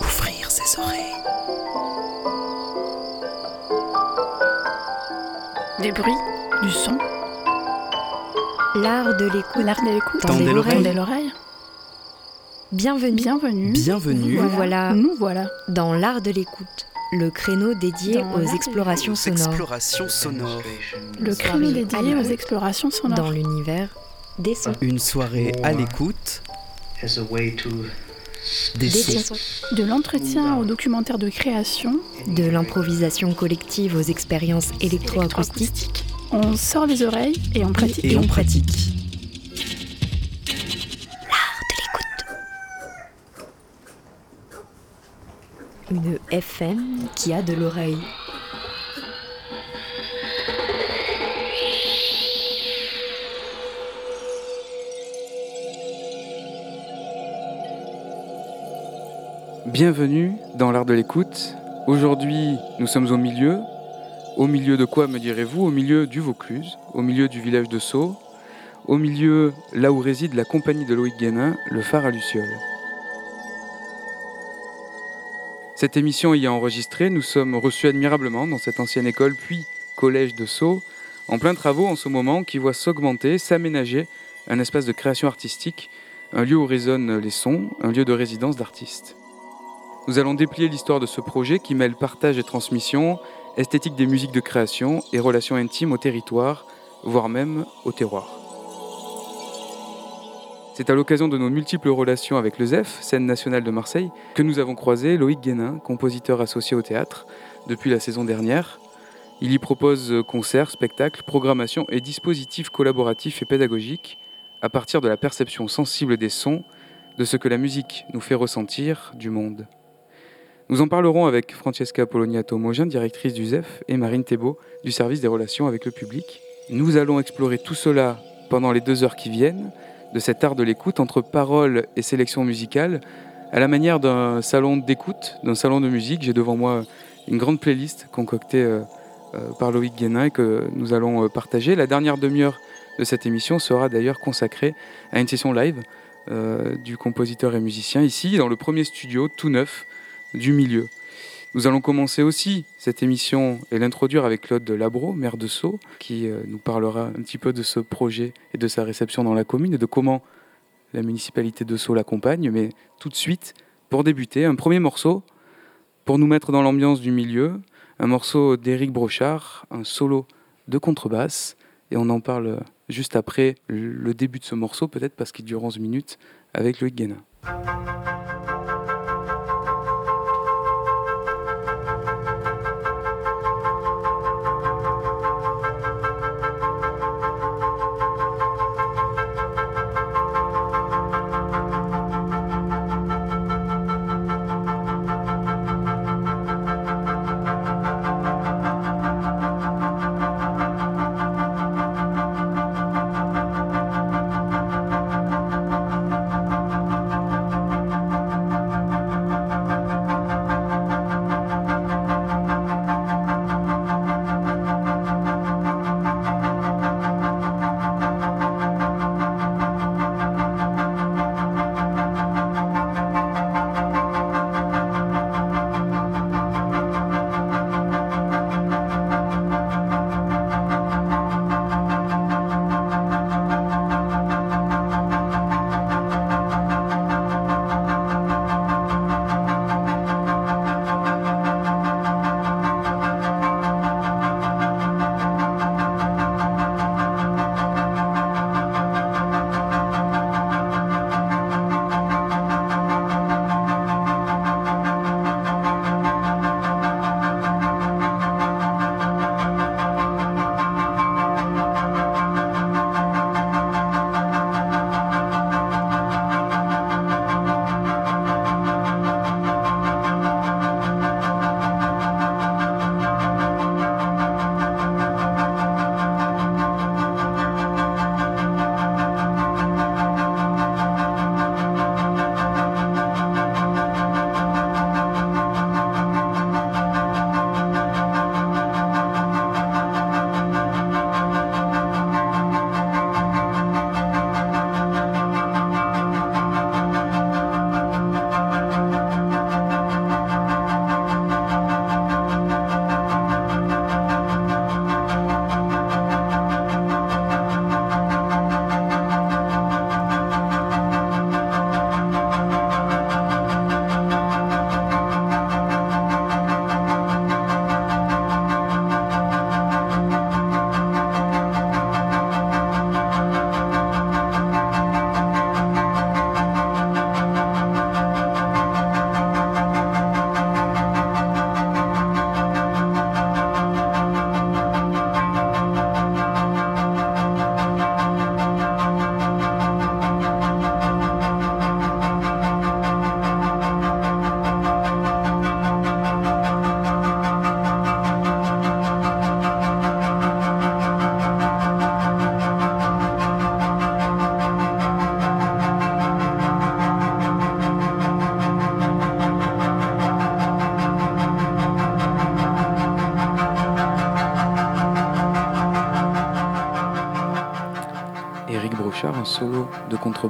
Ouvrir ses oreilles. Des bruits, du son, L'art de l'écoute. l'art de l'écoute. Tendez Tendez l'oreille. Tendez l'oreille. Bienvenue. Bienvenue. Bienvenue. Nous voilà Nous voilà. dans l'art de l'écoute, le créneau dédié Dans aux explorations sonores explorations sonores. Le créneau dédié aux explorations sonores. dans l'univers des sons. Une soirée à l'écoute as a way to des Des sons. sons. De l'entretien au documentaire de création, De l'improvisation collective aux expériences électroacoustiques. on sort les oreilles et on pratique. Et on pratique. FM qui a de l'oreille. Bienvenue dans l'art de l'écoute. Aujourd'hui, nous sommes au milieu. Au milieu de quoi, me direz-vous? Au milieu du Vaucluse, au milieu du village de Sceaux, au milieu là où réside la compagnie de Loïc Guénin, le phare à Lucioles. Cette émission ayant enregistré, nous sommes reçus admirablement dans cette ancienne école, puis collège de Sceaux, en plein travaux en ce moment qui voit s'augmenter, s'aménager un espace de création artistique, un lieu où résonnent les sons, un lieu de résidence d'artistes. Nous allons déplier l'histoire de ce projet qui mêle partage et transmission, esthétique des musiques de création et relations intimes au territoire, voire même au terroir. C'est à l'occasion de nos multiples relations avec le ZEF, scène nationale de Marseille, que nous avons croisé Loïc Guénin, compositeur associé au théâtre, depuis la saison dernière. Il y propose concerts, spectacles, programmations et dispositifs collaboratifs et pédagogiques à partir de la perception sensible des sons, de ce que la musique nous fait ressentir du monde. Nous en parlerons avec Francesca Poloniato-Mogin, directrice du ZEF, et Marine Thébault, du service des relations avec le public. Nous allons explorer tout cela pendant les deux heures qui viennent, de cet art de l'écoute entre paroles et sélection musicale, à la manière d'un salon d'écoute, d'un salon de musique. J'ai devant moi une grande playlist concoctée euh, euh, par Loïc Guénin que nous allons euh, partager. La dernière demi-heure de cette émission sera d'ailleurs consacrée à une session live du compositeur et musicien ici, dans le premier studio tout neuf du milieu. Nous allons commencer aussi cette émission et l'introduire avec Claude Labro, maire de Sceaux, qui euh, nous parlera un petit peu de ce projet et de sa réception dans la commune et de comment la municipalité de Sceaux l'accompagne. Mais tout de suite, pour débuter, un premier morceau pour nous mettre dans l'ambiance du milieu, un morceau d'Éric Brochard, un solo de contrebasse, et on en parle juste après le début de ce morceau, peut-être parce qu'il dure 11 minutes, avec Loïc Guénin.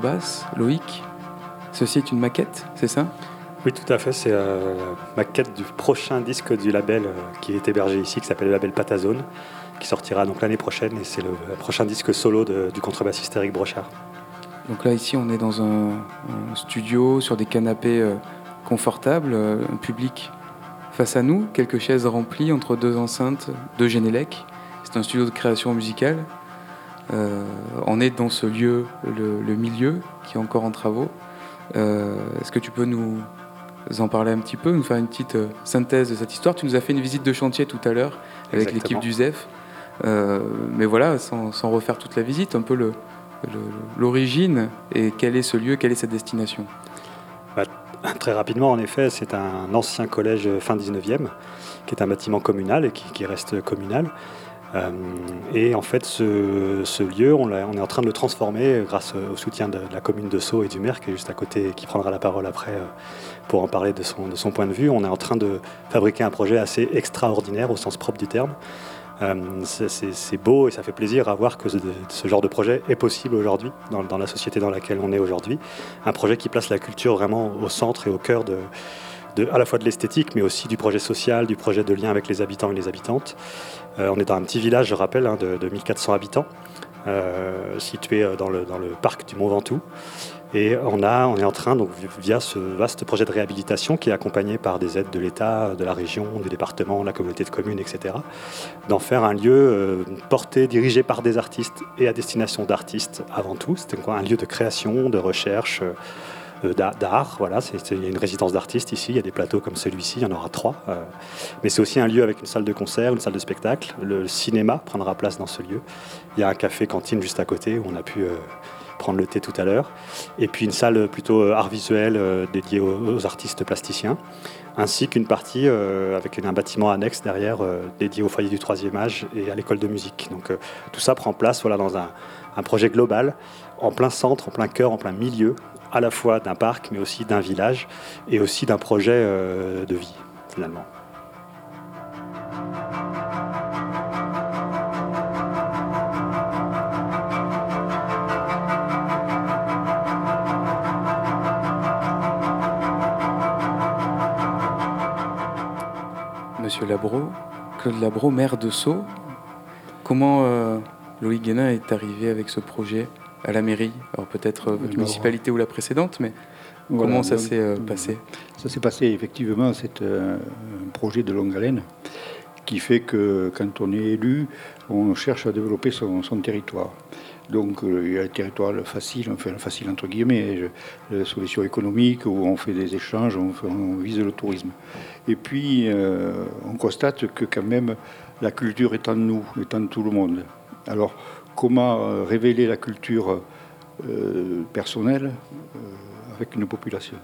Contrebasse. Loïc, ceci est une maquette, c'est ça? Oui, tout à fait. C'est euh, la maquette du prochain disque du label euh, qui est hébergé ici, qui s'appelle le label Patazone, qui sortira donc l'année prochaine. Et c'est le, le prochain disque solo de- du contrebassiste Eric Brochard. Donc là, ici, on est dans un, un studio sur des canapés euh, confortables, euh, un public face à nous, quelques chaises remplies entre deux enceintes, deux Génélec. C'est un studio de création musicale. Euh, on est dans ce lieu, le, le milieu, qui est encore en travaux. Euh, Est-ce que tu peux nous en parler un petit peu, nous faire une petite euh, synthèse de cette histoire? Tu nous as fait une visite de chantier tout à l'heure avec l'équipe du ZEF. Euh, mais voilà, sans, sans refaire toute la visite, un peu le, l'origine et quel est ce lieu, quelle est cette destination? Très rapidement, en effet, c'est un ancien collège fin 19e, qui est un bâtiment communal et qui, qui reste communal. Euh, et en fait, ce, lieu, on, est en train de le transformer grâce au soutien de, la commune de Sceaux et du maire, qui est juste à côté, qui prendra la parole après euh, pour en parler de son, point de vue. On est en train de fabriquer un projet assez extraordinaire au sens propre du terme. Euh, c'est- beau et ça fait plaisir à voir que ce, genre de projet est possible aujourd'hui, dans la société dans laquelle on est aujourd'hui. Un projet qui place la culture vraiment au centre et au cœur de, à la fois de l'esthétique, mais aussi du projet social, du projet de lien avec les habitants et les habitantes. Euh, on est dans un petit village, je rappelle, hein, de, de 1400 habitants, euh, situé euh, dans le, dans le parc du Mont Ventoux. Et on, a, on est en train, donc, via ce vaste projet de réhabilitation qui est accompagné par des aides de l'État, de la région, du département, de la communauté de communes, etc., d'en faire un lieu porté, dirigé par des artistes et à destination d'artistes avant tout. C'était un lieu de création, de recherche, d'art. Voilà, il y a une résidence d'artistes ici, il y a des plateaux comme celui-ci, il y en aura trois. euh, mais c'est aussi un lieu avec une salle de concert, une salle de spectacle. Le cinéma prendra place dans ce lieu. Il y a un café-cantine juste à côté où on a pu euh, prendre le thé tout à l'heure. Et puis une salle plutôt euh, art visuel euh, dédiée aux, artistes plasticiens. Ainsi qu'une partie euh, avec un bâtiment annexe derrière euh, dédié au foyer du troisième âge et à l'école de musique. Donc euh, tout ça prend place voilà, dans un projet global, en plein centre, en plein cœur, en plein milieu, à la fois d'un parc, mais aussi d'un village, et aussi d'un projet euh, de vie, finalement. Monsieur Labro, Claude Labro, maire de Sceaux. Comment euh, Loïc Guénin est arrivé avec ce projet? À la mairie Alors peut-être euh, votre municipalité ou la précédente, mais Voilà, comment ça s'est euh, euh, passé? Ça s'est passé effectivement, c'est un projet de longue haleine qui fait que quand on est élu, on cherche à développer son, son territoire. Donc euh, il y a le territoire le facile, enfin le facile entre guillemets, je- la solution économique où on fait des échanges, on, vise le tourisme. Et puis euh, on constate que quand même la culture est en nous, est en tout le monde. Alors comment euh, révéler la culture euh, personnelle euh, avec une population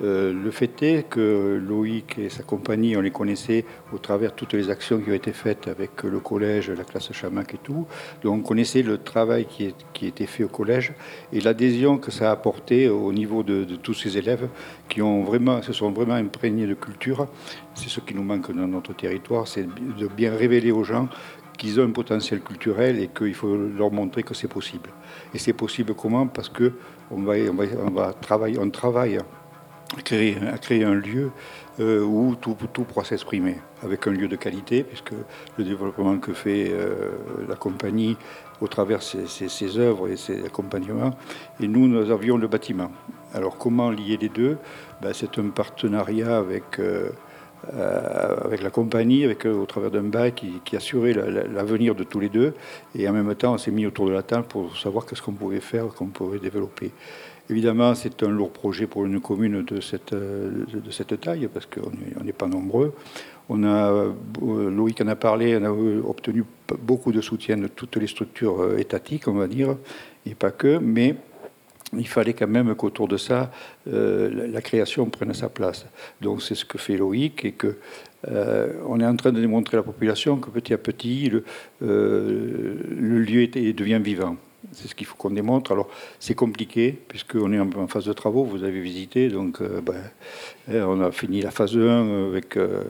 le fait est que Loïc et sa compagnie, on les connaissait au travers toutes les actions qui ont été faites avec le collège, la classe Chamac et tout. Donc on connaissait le travail qui, était fait au collège et l'adhésion que ça a apporté au niveau de, tous ces élèves qui se sont vraiment imprégnés de culture. C'est ce qui nous manque dans notre territoire, c'est de bien révéler aux gens qu'ils ont un potentiel culturel et qu'il faut leur montrer que c'est possible. Et c'est possible comment? Parce que on va, on va, on on travaille à créer, à créer un lieu euh, où tout, tout pourra s'exprimer, avec un lieu de qualité, puisque le développement que fait euh, la compagnie au travers ses œuvres et ses accompagnements, et nous, nous avions le bâtiment. Alors comment lier les deux? Ben, C'est un partenariat avec, euh, euh, avec la compagnie, avec, au travers d'un bail qui, assurait la- la- l'avenir de tous les deux, et en même temps, on s'est mis autour de la table pour savoir qu'est-ce qu'on pouvait faire, qu'on pouvait développer. Évidemment, c'est un lourd projet pour une commune de cette, euh, de cette taille, parce qu'on n'est pas nombreux. On a, euh, Loïc en a parlé, on a obtenu beaucoup de soutien de toutes les structures étatiques, on va dire, et pas que, mais il fallait quand même qu'autour de ça, euh, la, création prenne sa place. Donc c'est ce que fait Loïc et que euh, on est en train de démontrer à la population que petit à petit, le, euh, lieu est- devient vivant. C'est ce qu'il faut qu'on démontre. Alors, c'est compliqué, puisqu'on est en, phase de travaux, vous avez visité, donc euh, ben, eh, on a fini la phase 1 avec euh,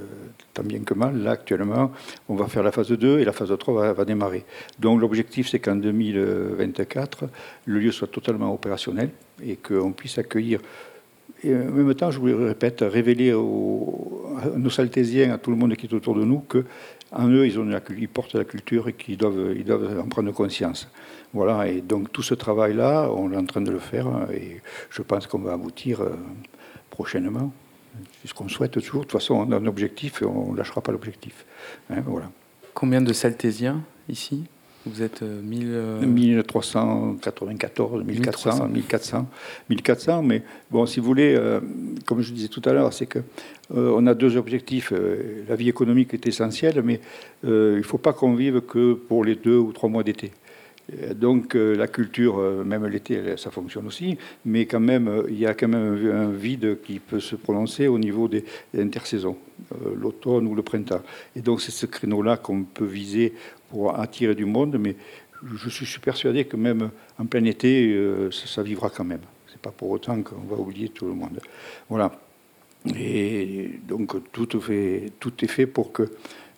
tant bien que mal. Là, actuellement, on va faire la phase 2 et la phase 3 va, démarrer. Donc, l'objectif, c'est qu'en 2024, le lieu soit totalement opérationnel et qu'on puisse accueillir et en même temps, je vous le répète, révéler aux, à nos saltésiens, à tout le monde qui est autour de nous, que en eux, ils, portent la culture et qu'ils doivent, ils doivent en prendre conscience. Voilà, et donc tout ce travail-là, on est en train de le faire et je pense qu'on va aboutir euh, prochainement. C'est ce qu'on souhaite toujours. De toute façon, on a un objectif et on ne lâchera pas l'objectif. Hein, voilà. Combien de saltésiens ici? Vous êtes 1394, 1400, 1400, 1400, mais bon, si vous voulez, euh, comme je disais tout à l'heure, c'est que euh, on a deux objectifs. Euh, la vie économique est essentielle, mais il ne faut pas qu'on vive que pour les deux ou trois mois d'été. Donc la culture, même l'été, ça fonctionne aussi, mais quand même, il y a quand même un vide qui peut se prononcer au niveau des intersaisons, l'automne ou le printemps. Et donc c'est ce créneau-là qu'on peut viser pour attirer du monde, mais je suis persuadé que même en plein été, euh, ça, vivra quand même. C'est pas pour autant qu'on va oublier tout le monde. Voilà. Et donc tout, est fait pour que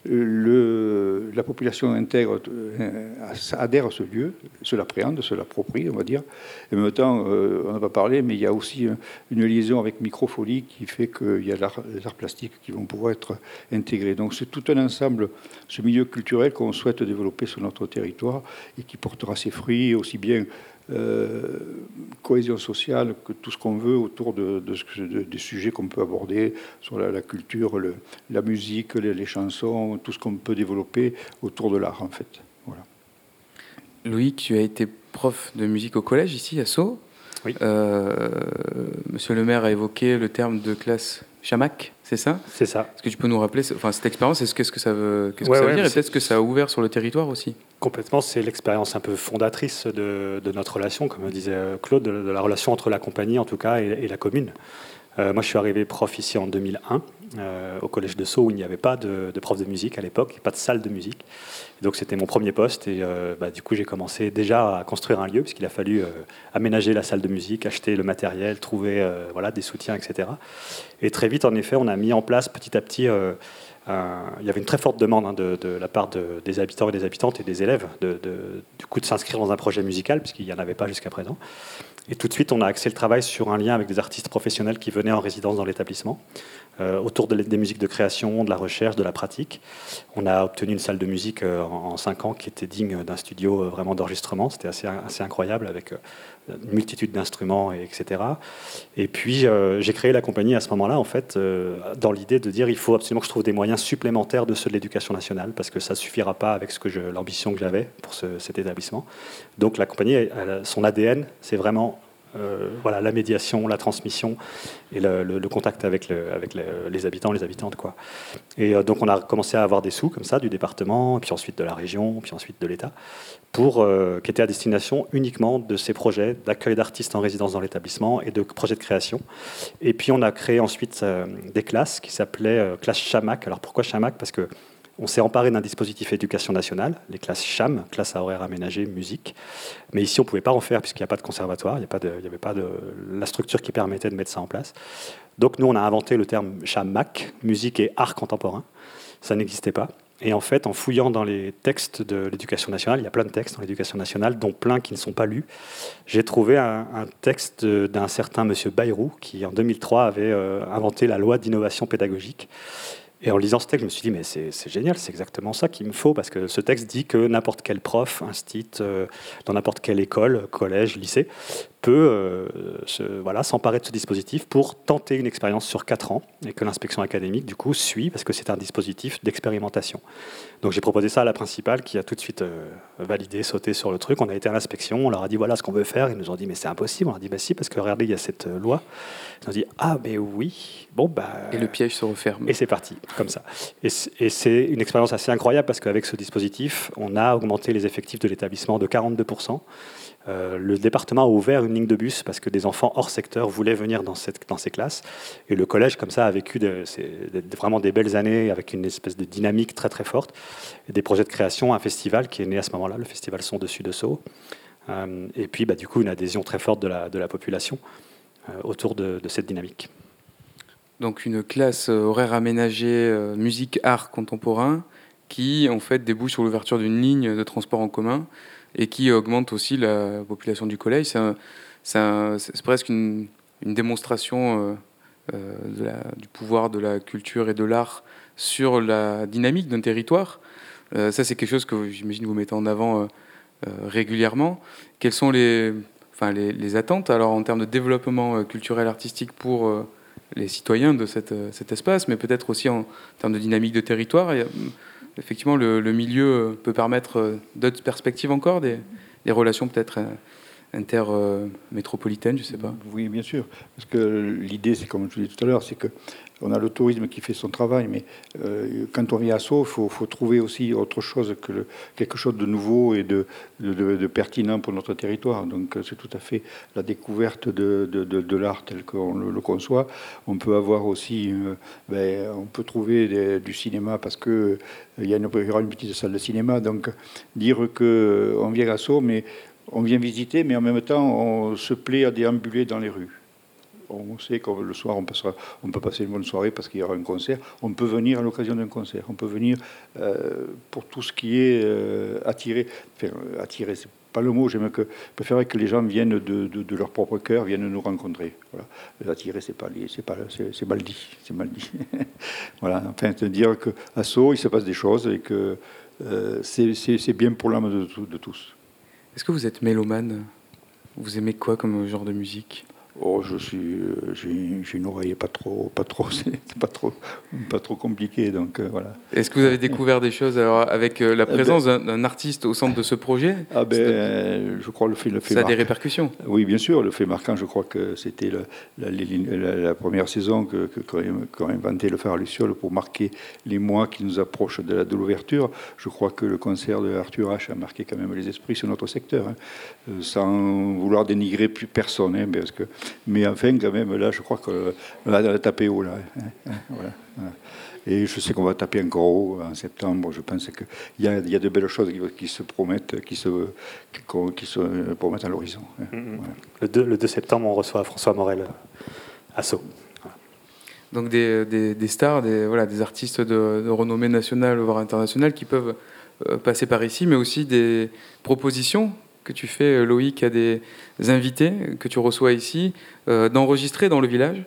la population intègre, euh, adhère à ce lieu, se l'appréhende, se l'approprie, on va dire. Et en même temps, euh, on n'a pas parlé, mais il y a aussi une liaison avec Microfolie qui fait qu'il y a les arts plastiques qui vont pouvoir être intégrés. Donc c'est tout un ensemble, ce milieu culturel qu'on souhaite développer sur notre territoire et qui portera ses fruits aussi bien cohésion sociale que tout ce qu'on veut autour de, des sujets qu'on peut aborder sur la, culture, la musique, les, chansons, tout ce qu'on peut développer autour de l'art en fait. Voilà. Loïc, tu as été prof de musique au collège ici à Sceaux. Oui. Euh, monsieur le maire a évoqué le terme de classe chamac, c'est ça? C'est ça. Est-ce que tu peux nous rappeler enfin, cette expérience Est-ce qu'est-ce que ça veut, qu'est-ce que ça veut dire? Et peut-être que ça a ouvert sur le territoire aussi Complètement, c'est l'expérience un peu fondatrice de, notre relation, comme disait Claude, de, la relation entre la compagnie en tout cas et, la commune. Euh, moi, je suis arrivé prof ici en 2001 euh, au collège de Sceaux où il n'y avait pas de, prof de musique à l'époque, pas de salle de musique. donc c'était mon premier poste et euh, bah, du coup j'ai commencé déjà à construire un lieu puisqu'il a fallu aménager la salle de musique, acheter le matériel, trouver voilà, des soutiens, etc. Et très vite, en effet, on a mis en place petit à petit il y avait une très forte demande hein, de, la part des habitants et des habitantes et des élèves de, du coup de s'inscrire dans un projet musical puisqu'il n'y en avait pas jusqu'à présent. Et tout de suite, on a axé le travail sur un lien avec des artistes professionnels qui venaient en résidence dans l'établissement. Euh, autour des musiques de création, de la recherche, de la pratique. On a obtenu une salle de musique euh, en, cinq ans qui était digne d'un studio euh, vraiment d'enregistrement. C'était assez, incroyable avec une multitude d'instruments, etc. Et puis j'ai créé la compagnie à ce moment-là, en fait, dans l'idée de dire il faut absolument que je trouve des moyens supplémentaires de ceux de l'éducation nationale parce que ça suffira pas avec l'ambition que j'avais pour cet établissement. Donc la compagnie, son ADN, c'est vraiment euh, voilà, la médiation, la transmission et le, contact avec, les habitants, les habitantes. Quoi. Et euh, donc on a commencé à avoir des sous comme ça du département, puis ensuite de la région, puis ensuite de l'État, pour euh, qui étaient à destination uniquement de ces projets d'accueil d'artistes en résidence dans l'établissement et de projets de création. Et puis on a créé ensuite des classes qui s'appelaient classes Chamac. Alors pourquoi Chamac? Parce que on s'est emparé d'un dispositif éducation nationale, les classes CHAM, classes à horaire aménagé, musique. Mais ici, on ne pouvait pas en faire puisqu'il n'y a pas de conservatoire, il n'y avait pas de la structure qui permettait de mettre ça en place. Donc nous, on a inventé le terme CHAM-MAC, musique et art contemporain. Ça n'existait pas. Et en fait, en fouillant dans les textes de l'éducation nationale, il y a plein de textes dans l'éducation nationale, dont plein qui ne sont pas lus, j'ai trouvé un, texte d'un certain monsieur Bayrou, qui en 2003 avait euh, inventé la loi d'innovation pédagogique. Et en lisant ce texte, je me suis dit, mais c'est génial, c'est exactement ça qu'il me faut, parce que ce texte dit que n'importe quel prof, instit euh, dans n'importe quelle école, collège, lycée, peut euh, voilà, s'emparer de ce dispositif pour tenter une expérience sur 4 ans, et que l'inspection académique, du coup, suit, parce que c'est un dispositif d'expérimentation. Donc j'ai proposé ça à la principale, qui a tout de suite euh, validé, sauté sur le truc. On a été à l'inspection, on leur a dit, voilà ce qu'on veut faire. Ils nous ont dit, mais c'est impossible. On a dit, bah si, parce que regardez, il y a cette loi. Ils ont dit, ah, mais oui, bon, bah... Et le piège se referme. Et c'est parti comme ça. Et c'est une expérience assez incroyable parce qu'avec ce dispositif, on a augmenté les effectifs de l'établissement de 42%. Euh, le département a ouvert une ligne de bus parce que des enfants hors secteur voulaient venir dans, cette, dans ces classes. Et le collège, comme ça, a vécu de, vraiment des belles années avec une espèce de dynamique très très forte. Des projets de création, un festival qui est né à ce moment-là, le festival Son Dessus de Sceaux, Euh, et puis, bah, du coup, une adhésion très forte de la, de la population euh, autour de, cette dynamique. Donc une classe horaire aménagée musique art contemporain qui en fait débouche sur l'ouverture d'une ligne de transport en commun et qui augmente aussi la population du collège. C'est presque une, une démonstration euh, euh, du pouvoir de la culture et de l'art sur la dynamique d'un territoire. Euh, ça c'est quelque chose que j'imagine vous mettez en avant régulièrement. Quelles sont les, enfin, les, les attentes alors en termes de développement culturel artistique pour les citoyens de cette, cet espace, mais peut-être aussi en termes de dynamique de territoire? Effectivement, le, milieu euh, peut permettre euh, d'autres perspectives encore, des, des relations peut-être inter-métropolitaines, je ne sais pas. Oui, bien sûr. Parce que l'idée, c'est comme je vous disais tout à l'heure, c'est que on a le tourisme qui fait son travail, mais euh, quand on vient à Sceaux, il faut, trouver aussi autre chose que quelque chose de nouveau et de, pertinent pour notre territoire. Donc euh, c'est tout à fait la découverte de, l'art tel qu'on le, conçoit. On peut avoir aussi, euh, ben, on peut trouver du cinéma parce que y, a une, une petite salle de cinéma. Donc dire que euh, on vient à Sceaux, mais on vient visiter, mais en même temps on se plaît à déambuler dans les rues. On sait que le soir, on, passera, on peut passer une bonne soirée parce qu'il y aura un concert. On peut venir à l'occasion d'un concert. On peut venir euh, pour tout ce qui est euh, attiré. Enfin, euh, c'est pas le mot. J'aime que, que les gens viennent de, leur propre cœur, viennent nous rencontrer. Voilà. Les attirer, c'est pas, c'est pas, c'est, mal dit. C'est mal dit. voilà. Enfin, te dire que à Sceaux, il se passe des choses et que euh, c'est, bien pour l'âme de tous. Est-ce que vous êtes mélomane? Vous aimez quoi comme genre de musique? Oh, je suis, euh, j'ai, une oreille pas trop, pas trop, pas trop, pas trop compliqué, donc euh, voilà. Est-ce que vous avez découvert des choses alors, avec euh, la présence d'un d'un artiste au centre de ce projet? Ah ben, je crois le fait, le fait Ça a des répercussions. Oui, bien sûr, le fait marquant, je crois que c'était la, première saison que, qu'a inventé le phare Luciole pour marquer les mois qui nous approchent de la- de l'ouverture. Je crois que le concert de Arthur H a marqué quand même les esprits sur notre secteur, hein, sans vouloir dénigrer plus personne, hein, parce que, mais enfin, quand même, là, je crois que là, on a tapé haut, là. hein, hein, voilà. Et je sais qu'on va taper encore haut en septembre. Je pense qu'il y a, il y a de belles choses qui, qui se promettent, qui se, qui, qui se promettent à l'horizon. Mhm. Voilà. Le 2, le 2 septembre, on reçoit François Morel à Sceaux. Donc des, des- des stars, des, voilà, des artistes de, de renommée nationale voire internationale qui peuvent euh, passer par ici, mais aussi des propositions que tu fais, euh, Loïc, à des invités que tu reçois ici, euh, d'enregistrer dans le village.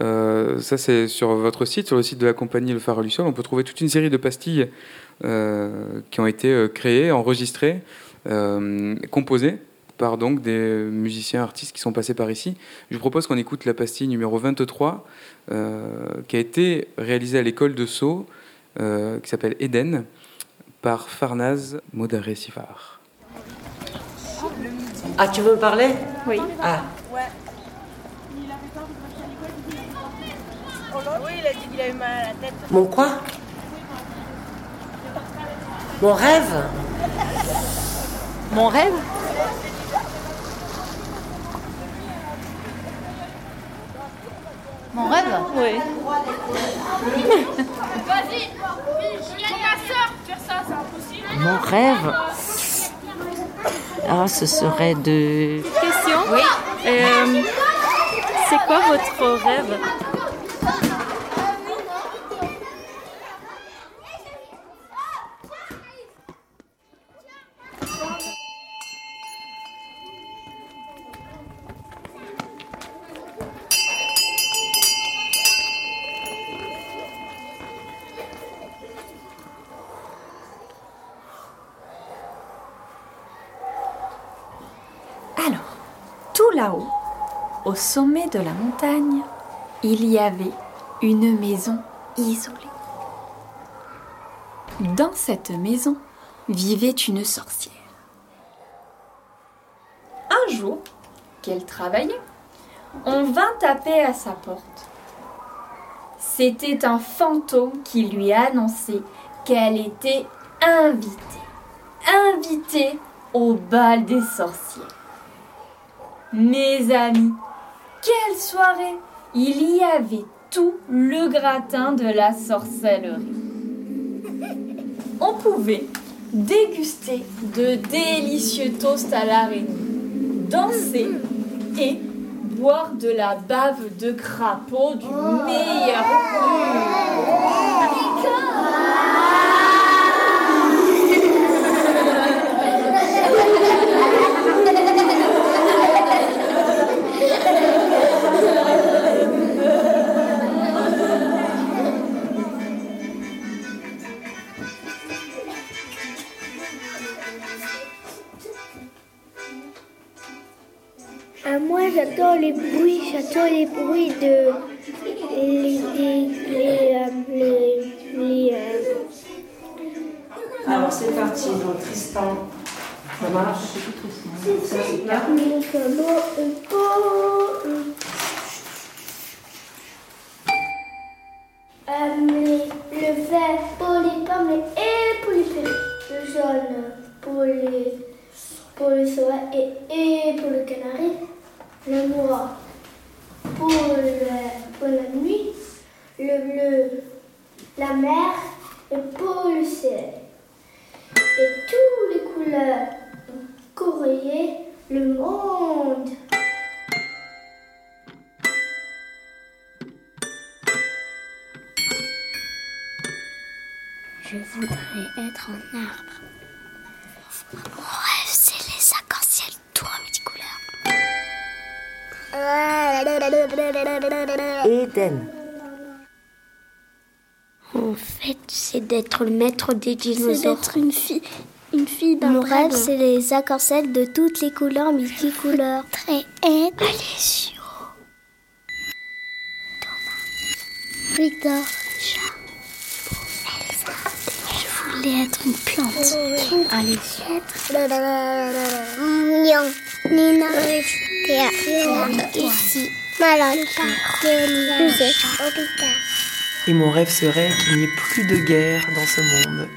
Euh, ça, c'est sur votre site, sur le site de la compagnie Le Phare à Luciole. On peut trouver toute une série de pastilles qui ont été créées, enregistrées, composées par donc des musiciens artistes qui sont passés par ici. Je vous propose qu'on écoute la pastille numéro 23 euh, qui a été réalisée à l'école de Sceaux, qui s'appelle Eden, par Farnaz Modaré Sifar. Ah, tu veux me parler Oui. Ah, Oui, il a dit qu'il avait mal à la tête. mon quoi Mon rêve Mon rêve Mon rêve Oui. Vas-y, Juliette, ma soeur, faire ça, c'est impossible. Mon rêve Ah, ce serait de... Question Oui. c'est quoi votre rêve Alors, tout là-haut, au sommet de la montagne, il y avait une maison isolée. Dans cette maison vivait une sorcière. Un jour, qu'elle travaillait, on vint taper à sa porte. C'était un fantôme qui lui annonçait qu'elle était invitée. Invitée au bal des sorciers. Mes amis, quelle soirée Il y avait tout le gratin de la sorcellerie. On pouvait déguster de délicieux toasts à l'araignée, danser et boire de la bave de crapaud du meilleur Euh, moi, j'adore les bruits, j'adore les bruits de. Les. les. les. euh, les- les, euh, Alors c'est parti, donc Tristan. Ça marche? Ça, c'est là. le vert pour les pommes et pour les périls. Le jaune pour les, pour le sauvet et, et pour le canari. Le noir pour, la nuit. Le bleu, la mer et pour le ciel. Et toutes les couleurs coloriées, le monde. Je voudrais être un arbre. Eden. En fait, c'est d'être le maître des C'est dinosaures. d'être une fille, une fille d'un Mon rêve, rêve, c'est les accords-ciels de toutes les couleurs multicouleurs. Très aide. Allez, Victor. Je voulais être une plante. Allez, Mignon. Et mon rêve serait qu'il n'y ait plus de guerre dans ce monde.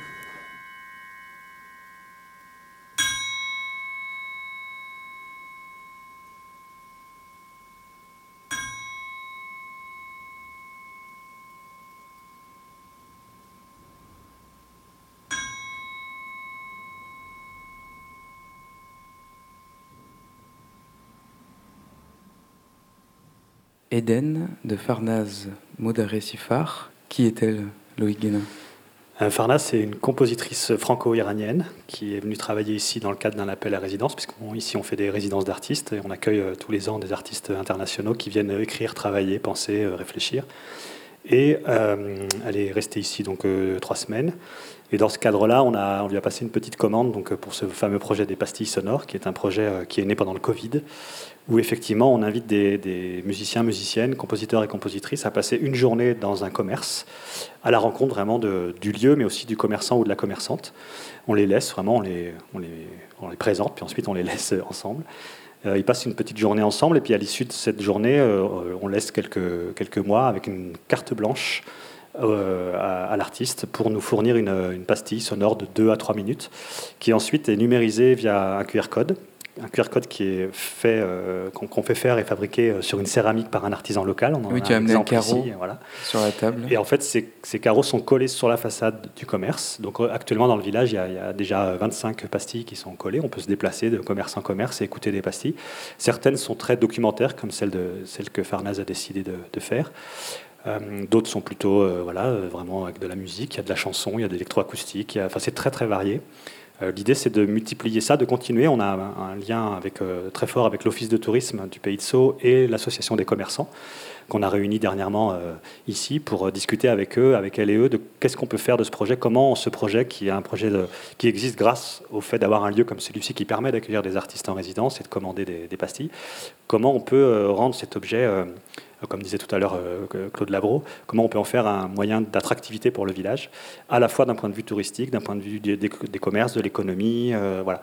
Eden de Farnaz Modaré-Sifar. Qui est-elle, Loïc Guénin? Euh, Farnaz, c'est une compositrice franco-iranienne qui est venue travailler ici dans le cadre d'un appel à résidence, puisqu'ici on fait des résidences d'artistes et on accueille euh, tous les ans des artistes internationaux qui viennent écrire, travailler, penser, euh, réfléchir. Et euh, elle est restée ici donc euh, trois semaines. Et dans ce cadre-là, on, lui a passé une petite commande donc, euh, pour ce fameux projet des pastilles sonores, qui est un projet qui est né pendant le Covid, où effectivement on invite des, musiciens, musiciennes, compositeurs et compositrices à passer une journée dans un commerce, à la rencontre vraiment du lieu, mais aussi du commerçant ou de la commerçante. On les laisse vraiment, on les, présente, puis ensuite on les laisse ensemble. Euh, ils passent une petite journée ensemble, et puis à l'issue de cette journée, euh, on laisse quelques, mois avec une carte blanche euh, à, à l'artiste pour nous fournir une, une pastille sonore de 2 à 3 minutes, qui ensuite est numérisée via un QR code. Un QR code qui est fait, euh, qu'on fait faire et fabriquer euh, sur une céramique par un artisan local. On en Oui, a tu as amené un carreau ici, voilà. sur la table. Et en fait, ces, ces carreaux sont collés sur la façade du commerce. Donc euh, actuellement, dans le village, il y, a, il y a déjà 25 pastilles qui sont collées. On peut se déplacer de commerce en commerce et écouter des pastilles. Certaines sont très documentaires, comme celle, de, celle que Farnaz a décidé de, de faire. Euh, D'autres sont plutôt euh, voilà, vraiment avec de la musique, il y a de la chanson, il y a de l'électroacoustique, enfin, c'est très très varié. Euh, L'idée, c'est de multiplier ça, de continuer. On a un, lien euh, très fort avec l'Office de tourisme du Pays de Sceaux et l'Association des commerçants, qu'on a réunis dernièrement euh, ici pour discuter avec eux, avec elles et eux, de qu'est-ce qu'on peut faire de ce projet, comment ce projet, qui est un projet qui existe grâce au fait d'avoir un lieu comme celui-ci qui permet d'accueillir des artistes en résidence et de commander des, pastilles, comment on peut rendre cet objet, comme disait tout à l'heure euh, Claude Labro, comment on peut en faire un moyen d'attractivité pour le village, à la fois d'un point de vue touristique, d'un point de vue des, commerces, de l'économie, euh, voilà.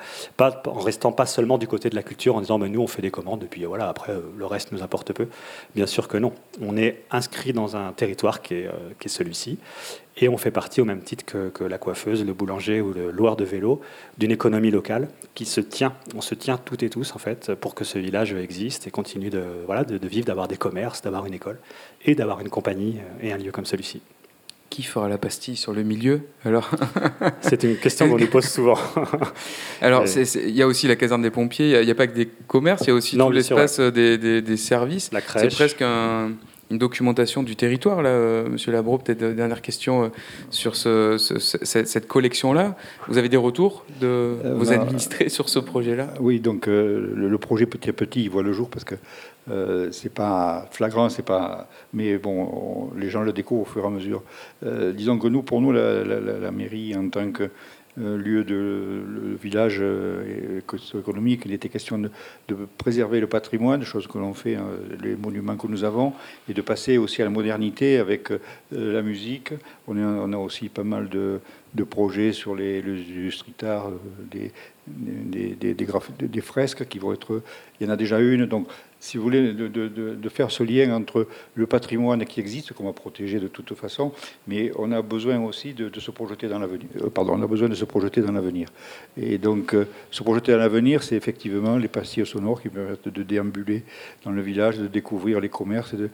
En restant pas seulement du côté de la culture en disant mais nous on fait des commandes et puis voilà après euh, le reste nous importe peu. Bien sûr que non. On est inscrit dans un territoire qui est celui-ci et on fait partie au même titre que, que la coiffeuse, le boulanger ou le loueur de vélo d'une économie locale qui se tient. On se tient toutes et tous en fait pour que ce village existe et continue de, voilà, de, de vivre, d'avoir des commerces, d'avoir une école et d'avoir une compagnie et un lieu comme celui-ci. qui fera la pastille sur le milieu Alors, c'est une question qu'on nous pose souvent. Alors, il y a aussi la caserne des pompiers. Il n'y a, pas que des commerces, il y a aussi tout l'espace des, des, des, services. La crèche. C'est presque un, une documentation du territoire, là, euh, Monsieur Labro. Peut-être euh, dernière question euh, sur ce, cette collection-là. Vous avez des retours de vos bah, administrés sur ce projet-là? Oui, donc le, projet petit à petit, il voit le jour parce que c'est pas flagrant, c'est pas. Mais bon, les gens le découvrent au fur et à mesure. disons que nous, pour nous, la, la mairie en tant que lieu de village euh, économique. Il était question de, préserver le patrimoine, chose que l'on fait, hein, les monuments que nous avons, et de passer aussi à la modernité avec euh, la musique. On a, aussi pas mal de, projets sur les, le, street art, des, des, fresques qui vont être. Il y en a déjà une, donc si vous voulez, de, faire ce lien entre le patrimoine qui existe, qu'on va protéger de toute façon, mais on a besoin aussi de, se projeter dans l'avenir. Euh, pardon, on a besoin de se projeter dans l'avenir. Et donc, euh, se projeter dans l'avenir, c'est effectivement les pastilles sonores qui permettent de déambuler dans le village, de découvrir les commerces, de,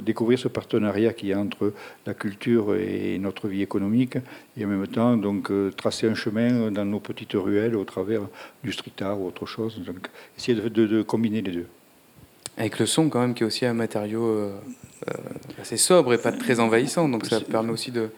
découvrir ce partenariat qui y a entre la culture et notre vie économique, et en même temps, donc, euh, tracer un chemin dans nos petites ruelles au travers du street art ou autre chose. Donc, essayer de combiner les deux. Avec le son, quand même, qui est aussi un matériau euh, euh, assez sobre et pas très envahissant. Donc ça permet aussi de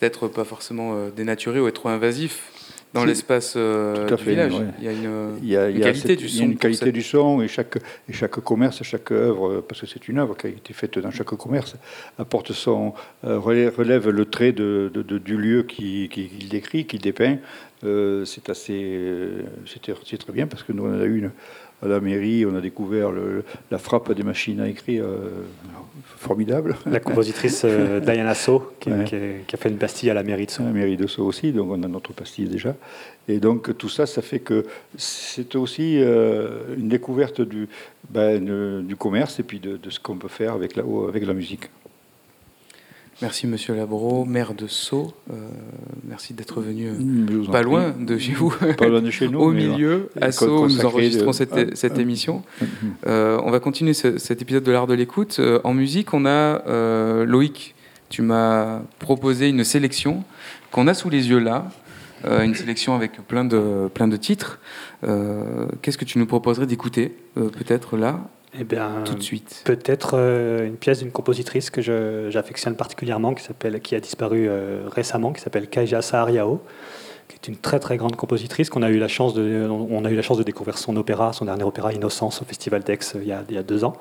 peut-être pas forcément euh, dénaturer ou être trop invasif dans l'espace du village. Il y a une, qualité du son. Il y a une qualité du son et chaque, et chaque commerce, chaque œuvre, parce que c'est une œuvre qui a été faite dans chaque commerce, apporte son, relève le trait de, du lieu qu'il qui, décrit, qu'il dépeint. c'est assez, c'est très bien parce que nous on a eu une, à la mairie, on a découvert la frappe des machines à écrire euh, formidable. La compositrice euh, Diana So, qui, a fait une pastille à la mairie de Sceaux. la mairie de Sceaux aussi, donc on a notre pastille déjà. Et donc tout ça, ça fait que c'est aussi euh, une découverte du, ben, du commerce et puis de, de ce qu'on peut faire avec la, avec la musique. Merci Monsieur Labro, maire de Sceaux. Euh, merci d'être venu euh, pas loin de chez vous, pas loin de chez nous, au milieu, à Sceaux, où nous enregistrons cette, ah, cette, ah. émission. Euh, on va continuer cet épisode de l'art de l'écoute. en musique, on a Loïc. Tu m'as proposé une sélection qu'on a sous les yeux là, une sélection avec plein de, plein de titres. Qu'est-ce que tu nous proposerais d'écouter, peut-être là? Eh bien, tout de suite. Peut-être euh, une pièce d'une compositrice que j'affectionne particulièrement, qui, qui a disparu euh, récemment, qui s'appelle Kaija Sahariao, qui est une très très grande compositrice qu'on a eu la chance de, on a eu la chance de découvrir son opéra, son dernier opéra Innocence au Festival d'Aix euh, il, y a, il y a deux ans.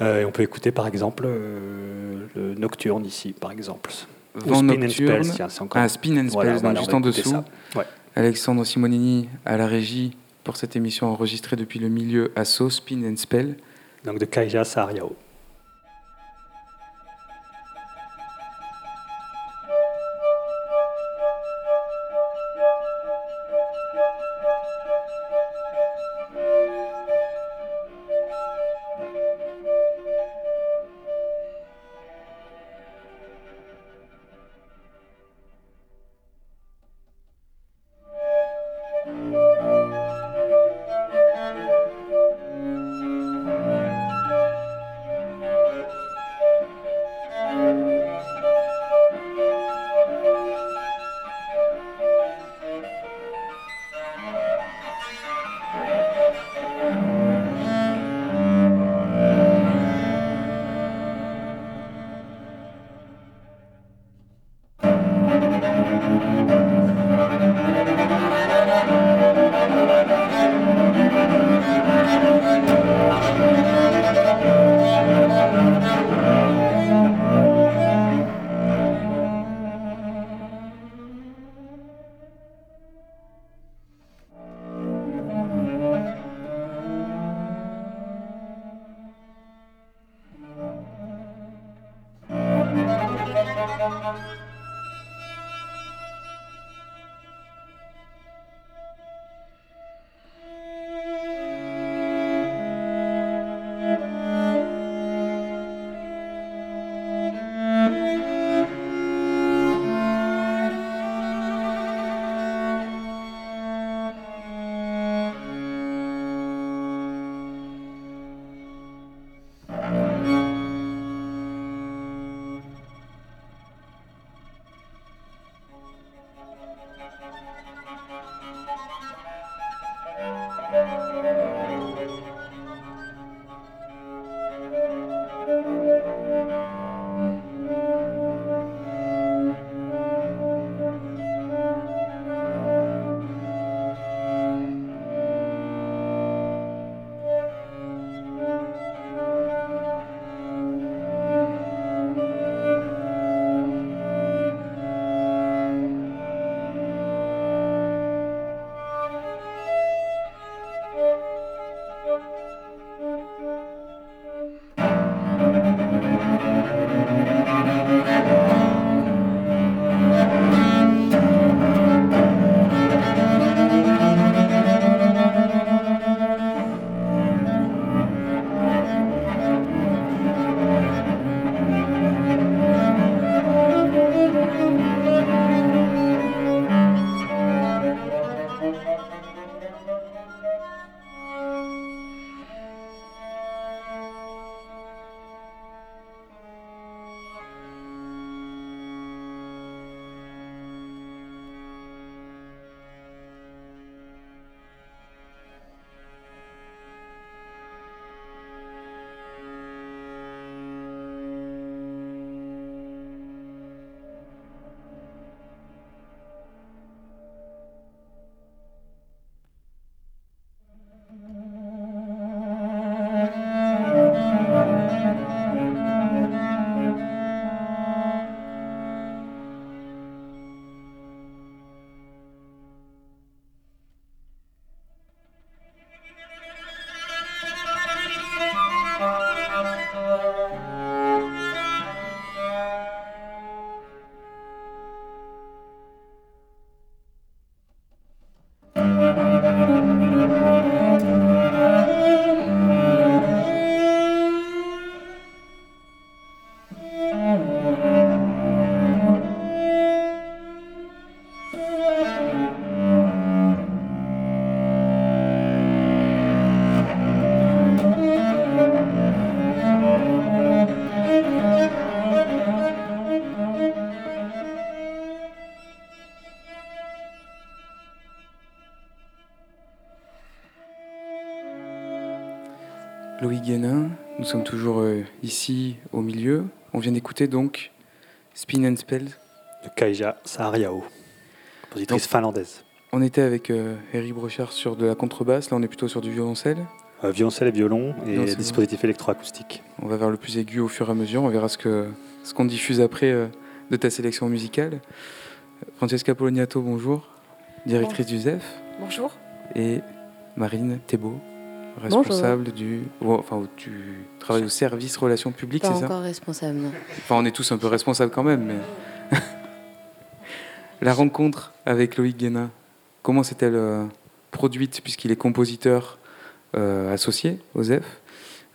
et on peut écouter par exemple le Nocturne ici, par exemple. Vent Spin Nocturne. And Spells, encore... Ah, Spin and Spells, juste en dessous. Alexandre Simonini à la régie pour cette émission enregistrée depuis le milieu à Spin and Spell donc de Kaija Sariao. Loïc Guénin, nous sommes toujours euh, ici au milieu. On vient d'écouter donc Spin and Spell. De Kaija Sahariao, compositrice Donc, finlandaise. On était avec euh, Eric Brochard sur de la contrebasse, là on est plutôt sur du violoncelle. Euh, violoncelle et violon et dispositif électroacoustique. On va vers le plus aigu au fur et à mesure, on verra ce que ce qu'on diffuse après euh, de ta sélection musicale. Francesca Poloniato, bonjour, directrice du ZEF. Bonjour. Et Marine Thébault, responsable du, ou, enfin, tu travailles au service relations publiques, Pas c'est ça encore responsable, non. Enfin, on est tous un peu responsables quand même, mais. La rencontre avec Loïc Guénin, comment s'est-elle euh, produite, puisqu'il est compositeur euh, associé au ZEF